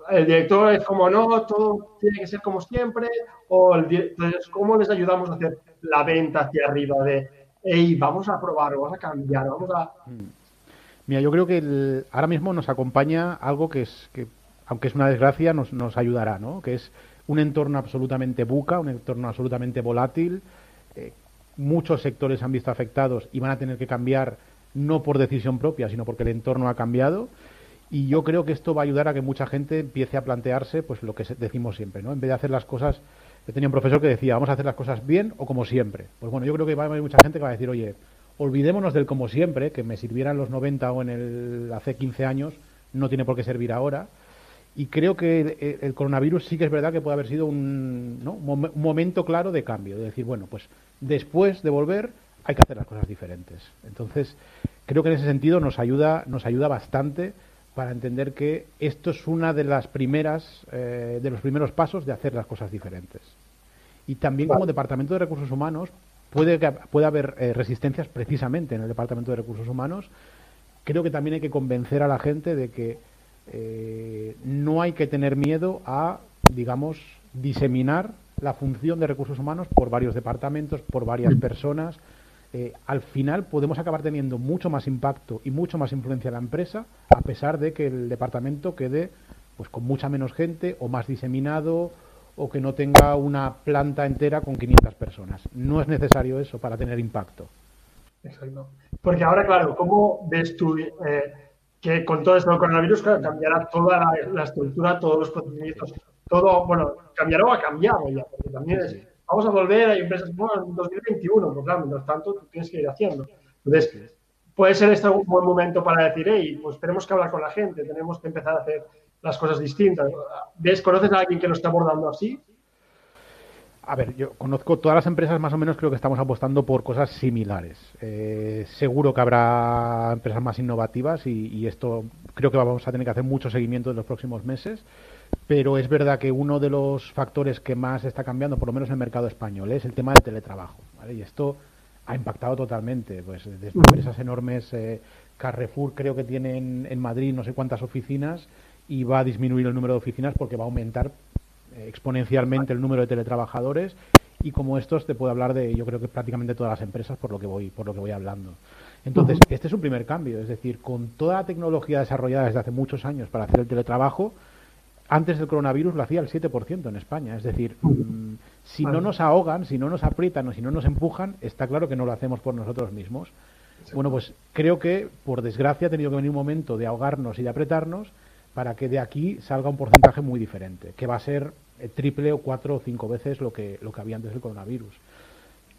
el director es como, no, todo tiene que ser como siempre, o el entonces, ¿cómo les ayudamos a hacer la venta hacia arriba de, hey, vamos a probar, vamos a cambiar, vamos a... Mm. Mira, yo creo que ahora mismo nos acompaña algo que es, que, aunque es una desgracia, nos, nos ayudará, ¿no? Que es un entorno absolutamente buca, un entorno absolutamente volátil. Eh, muchos sectores han visto afectados y van a tener que cambiar no por decisión propia, sino porque el entorno ha cambiado. Y yo creo que esto va a ayudar a que mucha gente empiece a plantearse pues lo que decimos siempre, ¿no? En vez de hacer las cosas, yo tenía un profesor que decía, vamos a hacer las cosas bien o como siempre. Pues bueno, yo creo que va a haber mucha gente que va a decir, oye, olvidémonos del como siempre, que me sirviera en los 90 o en el hace 15 años, no tiene por qué servir ahora. Y creo que el, coronavirus sí que es verdad que puede haber sido un, un momento claro de cambio, de decir, bueno, pues después de volver hay que hacer las cosas diferentes. Entonces, creo que en ese sentido nos ayuda, nos ayuda bastante para entender que esto es una de las primeras, eh, de los primeros pasos de hacer las cosas diferentes. Y también como Departamento de Recursos Humanos puede, puede haber eh, resistencias precisamente en el Departamento de Recursos Humanos. Creo que también hay que convencer a la gente de que eh, no hay que tener miedo a, digamos, diseminar la función de recursos humanos por varios departamentos, por varias mm. personas. Eh, al final podemos acabar teniendo mucho más impacto y mucho más influencia en la empresa, a pesar de que el departamento quede pues con mucha menos gente o más diseminado o que no tenga una planta entera con 500 personas. No es necesario eso para tener impacto. Exacto. Porque ahora, claro, ¿cómo ves tú eh, que con todo esto del coronavirus cambiará toda la, estructura, todos los procedimientos, todo, bueno, cambiará o ha cambiado ya, porque también es, vamos a volver, hay empresas, bueno, en 2021, pues claro, mientras tanto tú tienes que ir haciendo. Entonces, puede ser este un buen momento para decir, hey, pues tenemos que hablar con la gente, tenemos que empezar a hacer las cosas distintas. ¿Ves, conoces a alguien que lo está abordando así? A ver, yo conozco todas las empresas, más o menos creo que estamos apostando por cosas similares. Eh, seguro que habrá empresas más innovativas y, esto creo que vamos a tener que hacer mucho seguimiento en los próximos meses. Pero es verdad que uno de los factores que más está cambiando, por lo menos en el mercado español, es el tema del teletrabajo. Y esto ha impactado totalmente. Pues desde empresas enormes, eh, Carrefour creo que tiene en Madrid no sé cuántas oficinas y va a disminuir el número de oficinas porque va a aumentar eh, exponencialmente el número de teletrabajadores y como estos te puedo hablar de yo creo que prácticamente todas las empresas por lo que voy por lo que voy hablando entonces este es un primer cambio es decir con toda la tecnología desarrollada desde hace muchos años para hacer el teletrabajo antes del coronavirus lo hacía el 7% en España es decir mm, si no nos ahogan si no nos aprietan o si no nos empujan está claro que no lo hacemos por nosotros mismos bueno pues creo que por desgracia ha tenido que venir un momento de ahogarnos y de apretarnos para que de aquí salga un porcentaje muy diferente, que va a ser eh, triple o cuatro o cinco veces lo que, lo que había antes del coronavirus.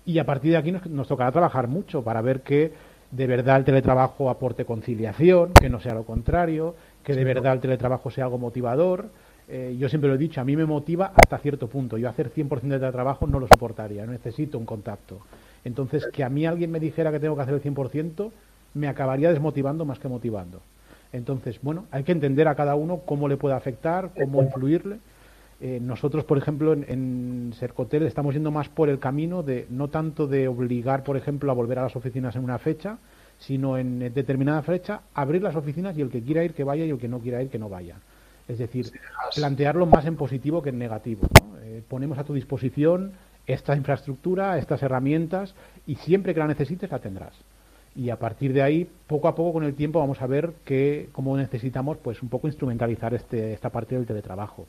Y a partir de aquí nos, tocará trabajar mucho para ver que de verdad el teletrabajo aporte conciliación, que no sea lo contrario, que de verdad el teletrabajo sea algo motivador. Eh, yo siempre lo he dicho, a mí me motiva hasta cierto punto. Yo hacer 100% de teletrabajo no lo soportaría, necesito un contacto. Entonces, que a mí alguien me dijera que tengo que hacer el 100%, me acabaría desmotivando más que motivando. Entonces, bueno, hay que entender a cada uno cómo le puede afectar, cómo influirle. Eh, nosotros, por ejemplo, en, en, Sercotel estamos yendo más por el camino de no tanto de obligar, por ejemplo, a volver a las oficinas en una fecha, sino en determinada fecha abrir las oficinas y el que quiera ir que vaya y el que no quiera ir que no vaya. Es decir, plantearlo más en positivo que en negativo. Eh, ponemos a tu disposición esta infraestructura, estas herramientas y siempre que la necesites la tendrás y a partir de ahí, poco a poco con el tiempo vamos a ver que cómo necesitamos pues un poco instrumentalizar este, esta parte del teletrabajo.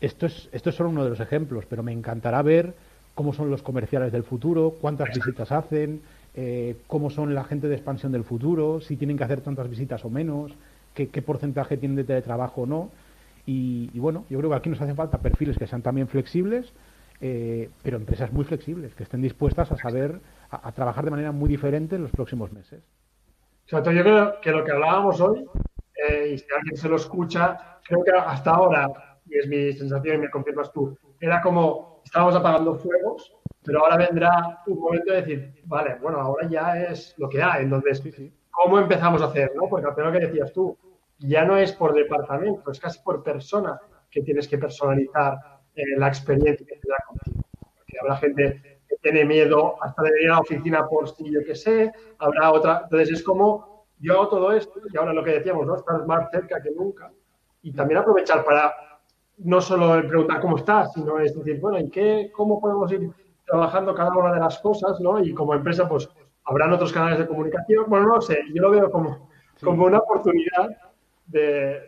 Esto es, esto es solo uno de los ejemplos, pero me encantará ver cómo son los comerciales del futuro, cuántas visitas hacen, eh, cómo son la gente de expansión del futuro, si tienen que hacer tantas visitas o menos, qué, porcentaje tienen de teletrabajo o no. Y, bueno, yo creo que aquí nos hacen falta perfiles que sean también flexibles, eh, pero empresas muy flexibles, que estén dispuestas a saber a, trabajar de manera muy diferente en los próximos meses. yo creo que lo que hablábamos hoy, eh, y si alguien se lo escucha, creo que hasta ahora, y es mi sensación y me confirmas tú, era como estábamos apagando fuegos, pero ahora vendrá un momento de decir, vale, bueno, ahora ya es lo que hay. Entonces, ¿cómo empezamos a hacer? ¿no? Porque al final que decías tú, ya no es por departamento, es casi por persona que tienes que personalizar eh, la experiencia que te da contigo. Porque habrá gente que tiene miedo hasta de ir a la oficina por si yo qué sé, habrá otra. Entonces es como yo hago todo esto y ahora lo que decíamos, ¿no? Estar más cerca que nunca y también aprovechar para no solo preguntar cómo estás, sino es decir, bueno, ¿y qué, cómo podemos ir trabajando cada una de las cosas, ¿no? Y como empresa, pues habrán otros canales de comunicación. Bueno, no sé, yo lo veo como, como una oportunidad de,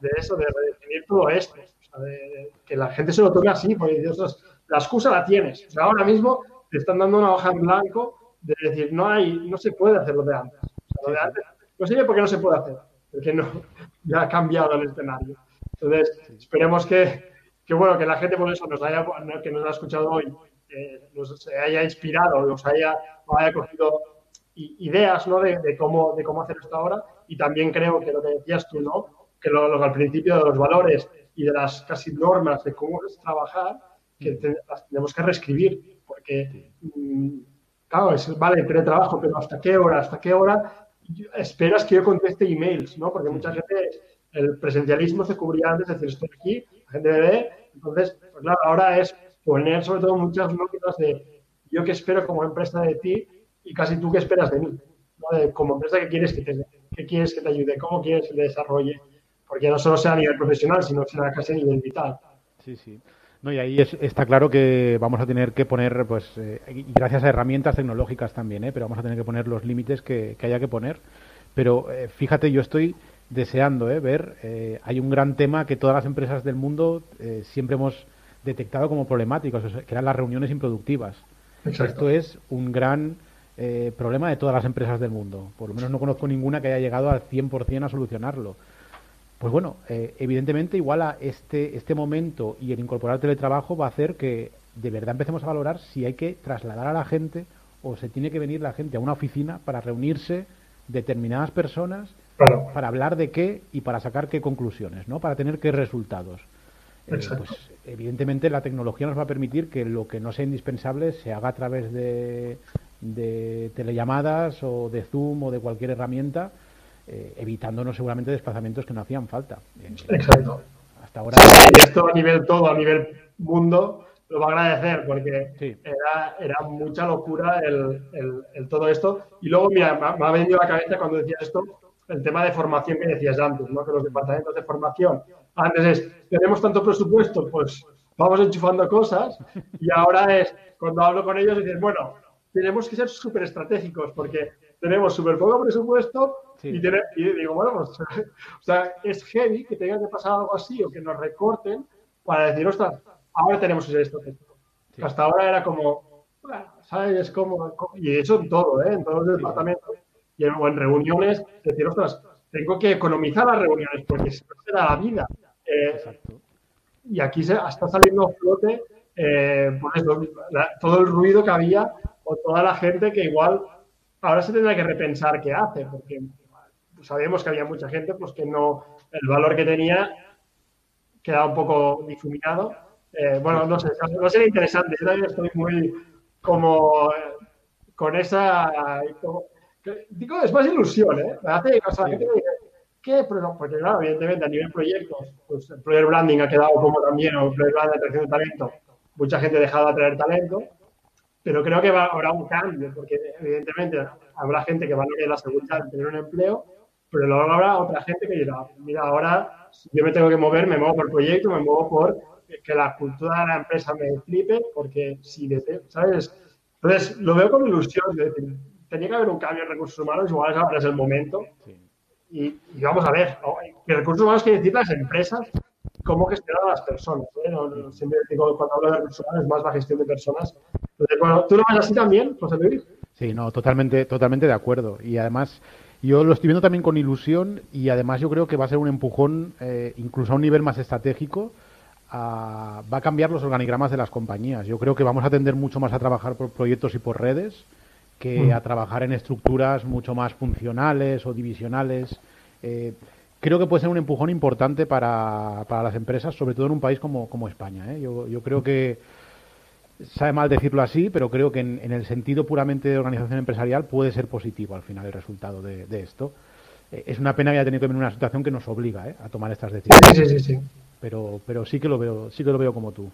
de, eso, de redefinir todo esto. O sea, de, que la gente se lo tome así, porque Dios, la excusa la tienes. O sea, ahora mismo te están dando una hoja en blanco de decir, no hay, no se puede hacer lo de antes. O sea, lo de antes no sé por qué no se puede hacer, porque no, ya ha cambiado el escenario. Entonces, esperemos que, que, bueno, que la gente por eso nos haya, que nos ha escuchado hoy, nos haya inspirado, nos haya, haya cogido ideas ¿no? de, cómo, de cómo hacer esto ahora. Y también creo que lo que decías tú, ¿no? que lo, al principio de los valores y de las casi normas de cómo es trabajar, que las tenemos que reescribir, porque, mm, claro, es, vale, teletrabajo, pero ¿hasta qué hora? ¿Hasta qué hora esperas que yo conteste emails? ¿no? Porque mucha gente, el presencialismo se cubría antes, de decir, estoy aquí, la gente me ve, entonces, pues claro, ahora es poner sobre todo muchas nóminas de yo que espero como empresa de ti y casi tú que esperas de mí. como empresa, ¿qué quieres que te, qué quieres que te ayude? ¿Cómo quieres que te desarrolle? Porque no solo sea a nivel profesional, sino sea casi a nivel vital. Sí, sí. No, y ahí está claro que vamos a tener que poner, pues, eh, gracias a herramientas tecnológicas también, ¿eh? pero vamos a tener que poner los límites que, haya que poner. Pero eh, fíjate, yo estoy deseando ¿eh? ver, hay un gran tema que todas las empresas del mundo siempre hemos detectado como problemáticos, que eran las reuniones improductivas. Esto es un gran eh, problema de todas las empresas del mundo. Por lo menos no conozco ninguna que haya llegado al 100% a solucionarlo. Pues bueno, eh, evidentemente igual a este, este momento y el incorporar teletrabajo va a hacer que de verdad empecemos a valorar si hay que trasladar a la gente o se tiene que venir la gente a una oficina para reunirse determinadas personas para hablar de qué y para sacar qué conclusiones, ¿no? Para tener qué resultados. Eh, pues evidentemente la tecnología nos va a permitir que lo que no sea indispensable se haga a través de, telellamadas o de Zoom o de cualquier herramienta, eh, evitándonos seguramente desplazamientos que no hacían falta. Eh, Exacto. Hasta ahora. esto a nivel todo, a nivel mundo, lo va a agradecer porque era, mucha locura el, todo esto. Y luego, mira, me, me ha venido a la cabeza cuando decías esto, el tema de formación que decías antes, ¿no? que los departamentos de formación antes es, tenemos tanto presupuesto, pues vamos enchufando cosas y ahora es, cuando hablo con ellos, dicen, bueno, tenemos que ser súper estratégicos porque tenemos súper poco presupuesto y, digo, bueno, pues, o sea, es heavy que tenga que pasar algo así o que nos recorten para decir, ostras, ahora tenemos que ser estratégicos. Hasta ahora era como, ¿sabes? Es como, y eso en todo, ¿eh? en todos los departamentos y en, o en reuniones, decir, ostras, tengo que economizar las reuniones porque se me da la vida. Eh, y aquí se, está saliendo a flote eh, pues todo el ruido que había o toda la gente que igual ahora se tendrá que repensar qué hace, porque sabemos que había mucha gente pues que no, el valor que tenía quedaba un poco difuminado. Eh, bueno, no sé, no sería interesante. Yo también estoy muy como con esa. digo, es más ilusión, ¿eh? Me hace, o sea, ¿Qué? Porque claro, evidentemente a nivel proyectos, pues el player branding ha quedado como también, o el player branding atracción de talento, mucha gente ha dejado de atraer talento, pero creo que va, habrá un cambio, porque evidentemente habrá gente que valore la seguridad de tener un empleo, pero luego habrá otra gente que dirá, mira, ahora yo me tengo que mover, me muevo por proyecto, me muevo por que la cultura de la empresa me flipe, porque si, ¿sabes? Entonces, lo veo con ilusión, tenía que haber un cambio en recursos humanos, igual ahora es el momento. Sí y, vamos a ver, ¿no? recursos humanos quiere decir las empresas, cómo gestionar a las personas. ¿eh? siempre digo, cuando hablo de recursos humanos, es más la gestión de personas. Entonces, bueno, ¿tú lo ves así también, José Luis? Sí, no, totalmente, totalmente de acuerdo. Y además, yo lo estoy viendo también con ilusión y además yo creo que va a ser un empujón, eh, incluso a un nivel más estratégico, va a cambiar los organigramas de las compañías. Yo creo que vamos a tender mucho más a trabajar por proyectos y por redes que mm. a trabajar en estructuras mucho más funcionales o divisionales. Eh, creo que puede ser un empujón importante para, para, las empresas, sobre todo en un país como, como España. ¿eh? Yo, yo, creo que, sabe mal decirlo así, pero creo que en, el sentido puramente de organización empresarial puede ser positivo al final el resultado de, esto. es una pena que haya tenido que venir una situación que nos obliga a tomar estas decisiones. Sí, sí, sí. Pero, pero sí que lo veo, sí que lo veo como tú.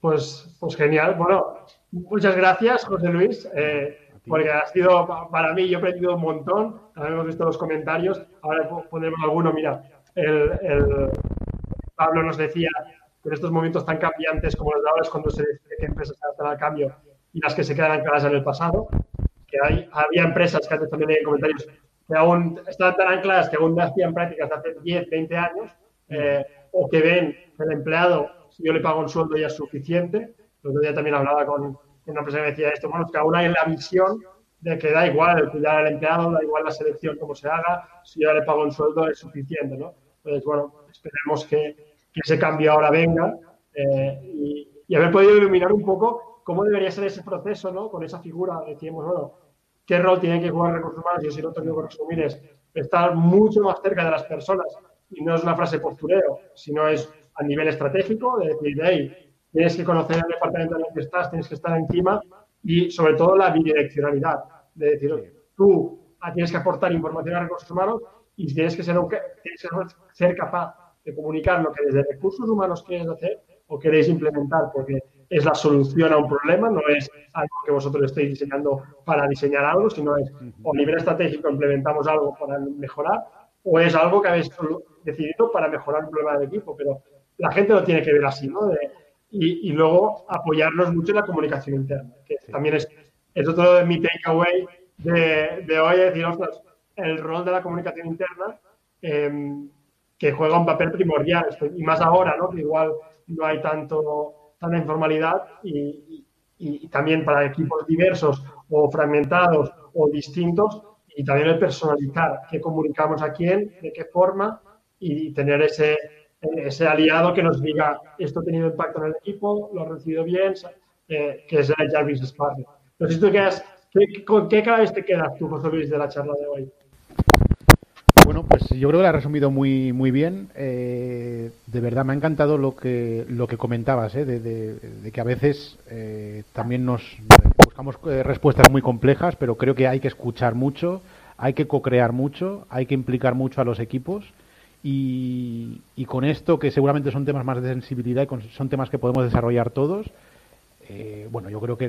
Pues, pues genial. Bueno, muchas gracias, José Luis, eh, porque ha sido para mí, yo he aprendido un montón. También hemos visto los comentarios. Ahora pondremos alguno. Mira, el, Pablo nos decía que en estos momentos tan cambiantes como los de ahora es cuando se decide qué empresas se adaptan al cambio y las que se quedan ancladas en el pasado. Que hay, había empresas que antes también en comentarios que aún están tan ancladas que aún hacían prácticas hace 10, 20 años, eh, o que ven el empleado si yo le pago un sueldo ya es suficiente. El otro día también hablaba con una persona que decía esto, bueno, que aún hay la visión de que da igual el cuidar al empleado, da igual la selección como se haga, si yo le pago un sueldo es suficiente, ¿no? Entonces, bueno, esperemos que, que ese cambio ahora venga eh, y, haber podido iluminar un poco cómo debería ser ese proceso, ¿no? Con esa figura, decíamos, bueno, qué rol tiene que jugar recursos humanos, yo si lo tengo que resumir es estar mucho más cerca de las personas y no es una frase postureo, sino es a nivel estratégico, de decir, hey, tienes que conocer el departamento en el que estás, tienes que estar encima y sobre todo la bidireccionalidad, de decir, tú tienes que aportar información a recursos humanos y tienes que ser, tienes que ser capaz de comunicar lo que desde recursos humanos quieres hacer o queréis implementar, porque es la solución a un problema, no es algo que vosotros estéis diseñando para diseñar algo, sino es o a nivel estratégico implementamos algo para mejorar o es algo que habéis decidido para mejorar un problema del equipo, pero la gente lo tiene que ver así, ¿no? Y, luego apoyarnos mucho en la comunicación interna, que también es, es otro de mi takeaway de, de hoy, decir, ostras, el rol de la comunicación interna em, que juega un papel primordial, y más ahora, ¿no? Que igual no hay tanto, tanta informalidad y, y, también para equipos diversos o fragmentados o distintos, y también el personalizar qué comunicamos a quién, de qué forma, y tener ese, ese aliado que nos diga esto ha tenido impacto en el equipo, lo ha recibido bien, eh, que es el Jarvis sé si tú quedas, ¿con qué vez te quedas tú, José Luis, de la charla de hoy? Bueno, pues yo creo que lo ha resumido muy, muy bien. Eh, de verdad, me ha encantado lo que, lo que comentabas, eh, de, que a veces también nos buscamos respuestas muy complejas, pero creo que hay que escuchar mucho, hay que co-crear mucho, hay que implicar mucho a los equipos y, con esto, que seguramente son temas más de sensibilidad y son temas que podemos desarrollar todos, eh, bueno, yo creo que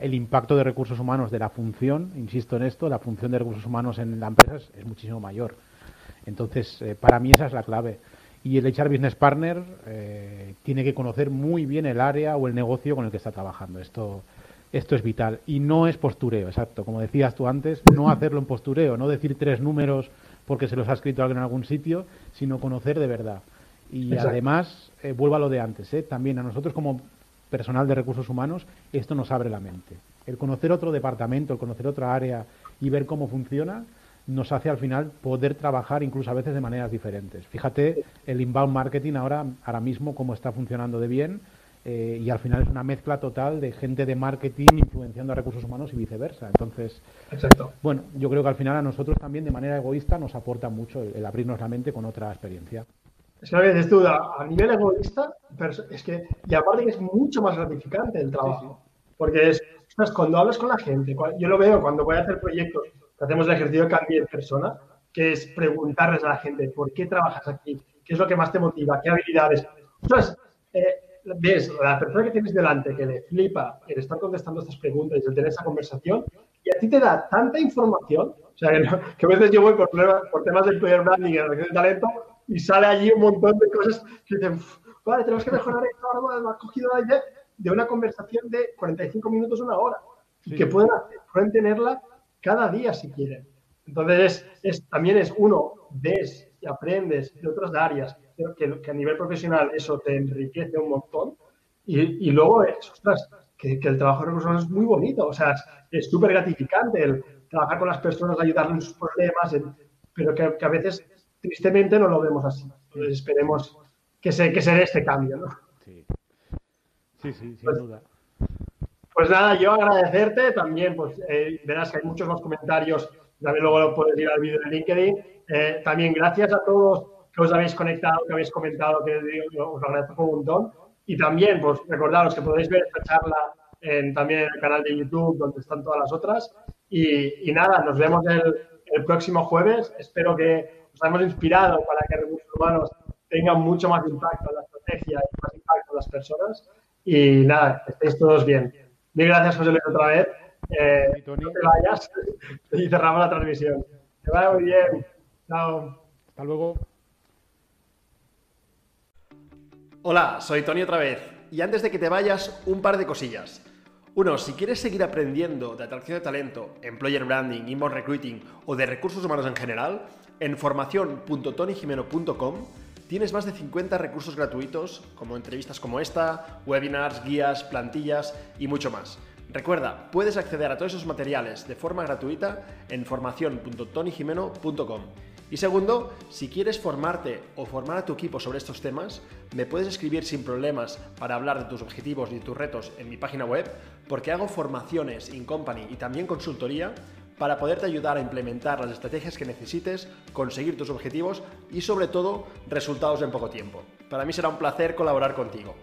el, impacto de recursos humanos de la función, insisto en esto, la función de recursos humanos en la empresa es, muchísimo mayor. Entonces, eh, para mí esa es la clave. Y el HR Business Partner eh, tiene que conocer muy bien el área o el negocio con el que está trabajando. Esto, esto es vital. Y no es postureo, exacto. Como decías tú antes, no hacerlo en postureo, no decir tres números porque se los ha escrito alguien en algún sitio, sino conocer de verdad. Y además, eh, vuelvo a lo de antes, eh, también a nosotros como personal de recursos humanos, esto nos abre la mente. El conocer otro departamento, el conocer otra área y ver cómo funciona, nos hace al final poder trabajar incluso a veces de maneras diferentes. Fíjate el inbound marketing ahora, ahora mismo, cómo está funcionando de bien, eh, y al final es una mezcla total de gente de marketing influenciando a recursos humanos y viceversa. Entonces, bueno, yo creo que al final a nosotros también de manera egoísta nos aporta mucho el, abrirnos la mente con otra experiencia. Es que a nivel egoísta, es que, y aparte que es mucho más gratificante el trabajo. Porque es, cuando hablas con la gente, yo lo veo cuando voy a hacer proyectos, hacemos el ejercicio de cambio de persona, que es preguntarles a la gente, ¿por qué trabajas aquí? ¿Qué es lo que más te motiva? ¿Qué habilidades? Ostras, eh, ves la persona que tienes delante que le flipa el estar contestando estas preguntas y el tener esa conversación, y a ti te da tanta información, o sea, que, a veces yo voy por, por temas de player branding y de talento y sale allí un montón de cosas que dicen, vale, tenemos que mejorar esto, ahora has cogido la idea de una conversación de 45 minutos, una hora, y que pueden, pueden tenerla cada día si quieren. Entonces, es, también es uno, ves y aprendes de otras áreas, que, que, a nivel profesional eso te enriquece un montón. Y, y luego es, ostras, que, que, el trabajo de recursos humanos es muy bonito, o sea, es súper gratificante el trabajar con las personas, ayudarles en sus problemas, pero que, que, a veces tristemente no lo vemos así. Entonces esperemos que se, que se dé este cambio, ¿no? Sí, sí, sí sin pues, duda. Pues nada, yo agradecerte también, pues eh, verás que hay muchos más comentarios, también luego lo puedes ir al vídeo de LinkedIn. Eh, también gracias a todos que os habéis conectado, que habéis comentado, que os agradezco un montón. Y también, pues recordaros que podéis ver esta charla en, también en el canal de YouTube, donde están todas las otras. Y, nada, nos vemos el, el próximo jueves. Espero que os hayamos inspirado para que recursos humanos tengan mucho más impacto en la estrategia y más impacto en las personas. Y nada, que estéis todos bien. Mil gracias, José Luis, otra vez. Eh, no te vayas y cerramos la transmisión. Que vaya muy bien. Chao. Hasta luego. Hola, soy Tony otra vez. Y antes de que te vayas, un par de cosillas. Uno, si quieres seguir aprendiendo de atracción de talento, employer branding, inbound recruiting o de recursos humanos en general, en formación.tonyjimeno.com tienes más de 50 recursos gratuitos, como entrevistas como esta, webinars, guías, plantillas y mucho más. Recuerda, puedes acceder a todos esos materiales de forma gratuita en formación.tonyjimeno.com. Y segundo, si quieres formarte o formar a tu equipo sobre estos temas, me puedes escribir sin problemas para hablar de tus objetivos y tus retos en mi página web, porque hago formaciones in company y también consultoría para poderte ayudar a implementar las estrategias que necesites, conseguir tus objetivos y sobre todo resultados en poco tiempo. Para mí será un placer colaborar contigo.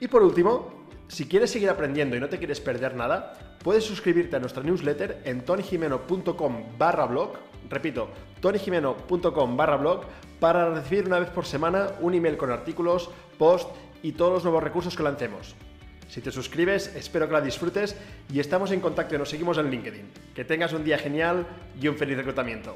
Y por último, si quieres seguir aprendiendo y no te quieres perder nada, puedes suscribirte a nuestra newsletter en tonyjimeno.com barra blog, repito, tonyjimeno.com barra blog, para recibir una vez por semana un email con artículos, post y todos los nuevos recursos que lancemos. Si te suscribes, espero que la disfrutes y estamos en contacto y nos seguimos en LinkedIn. Que tengas un día genial y un feliz reclutamiento.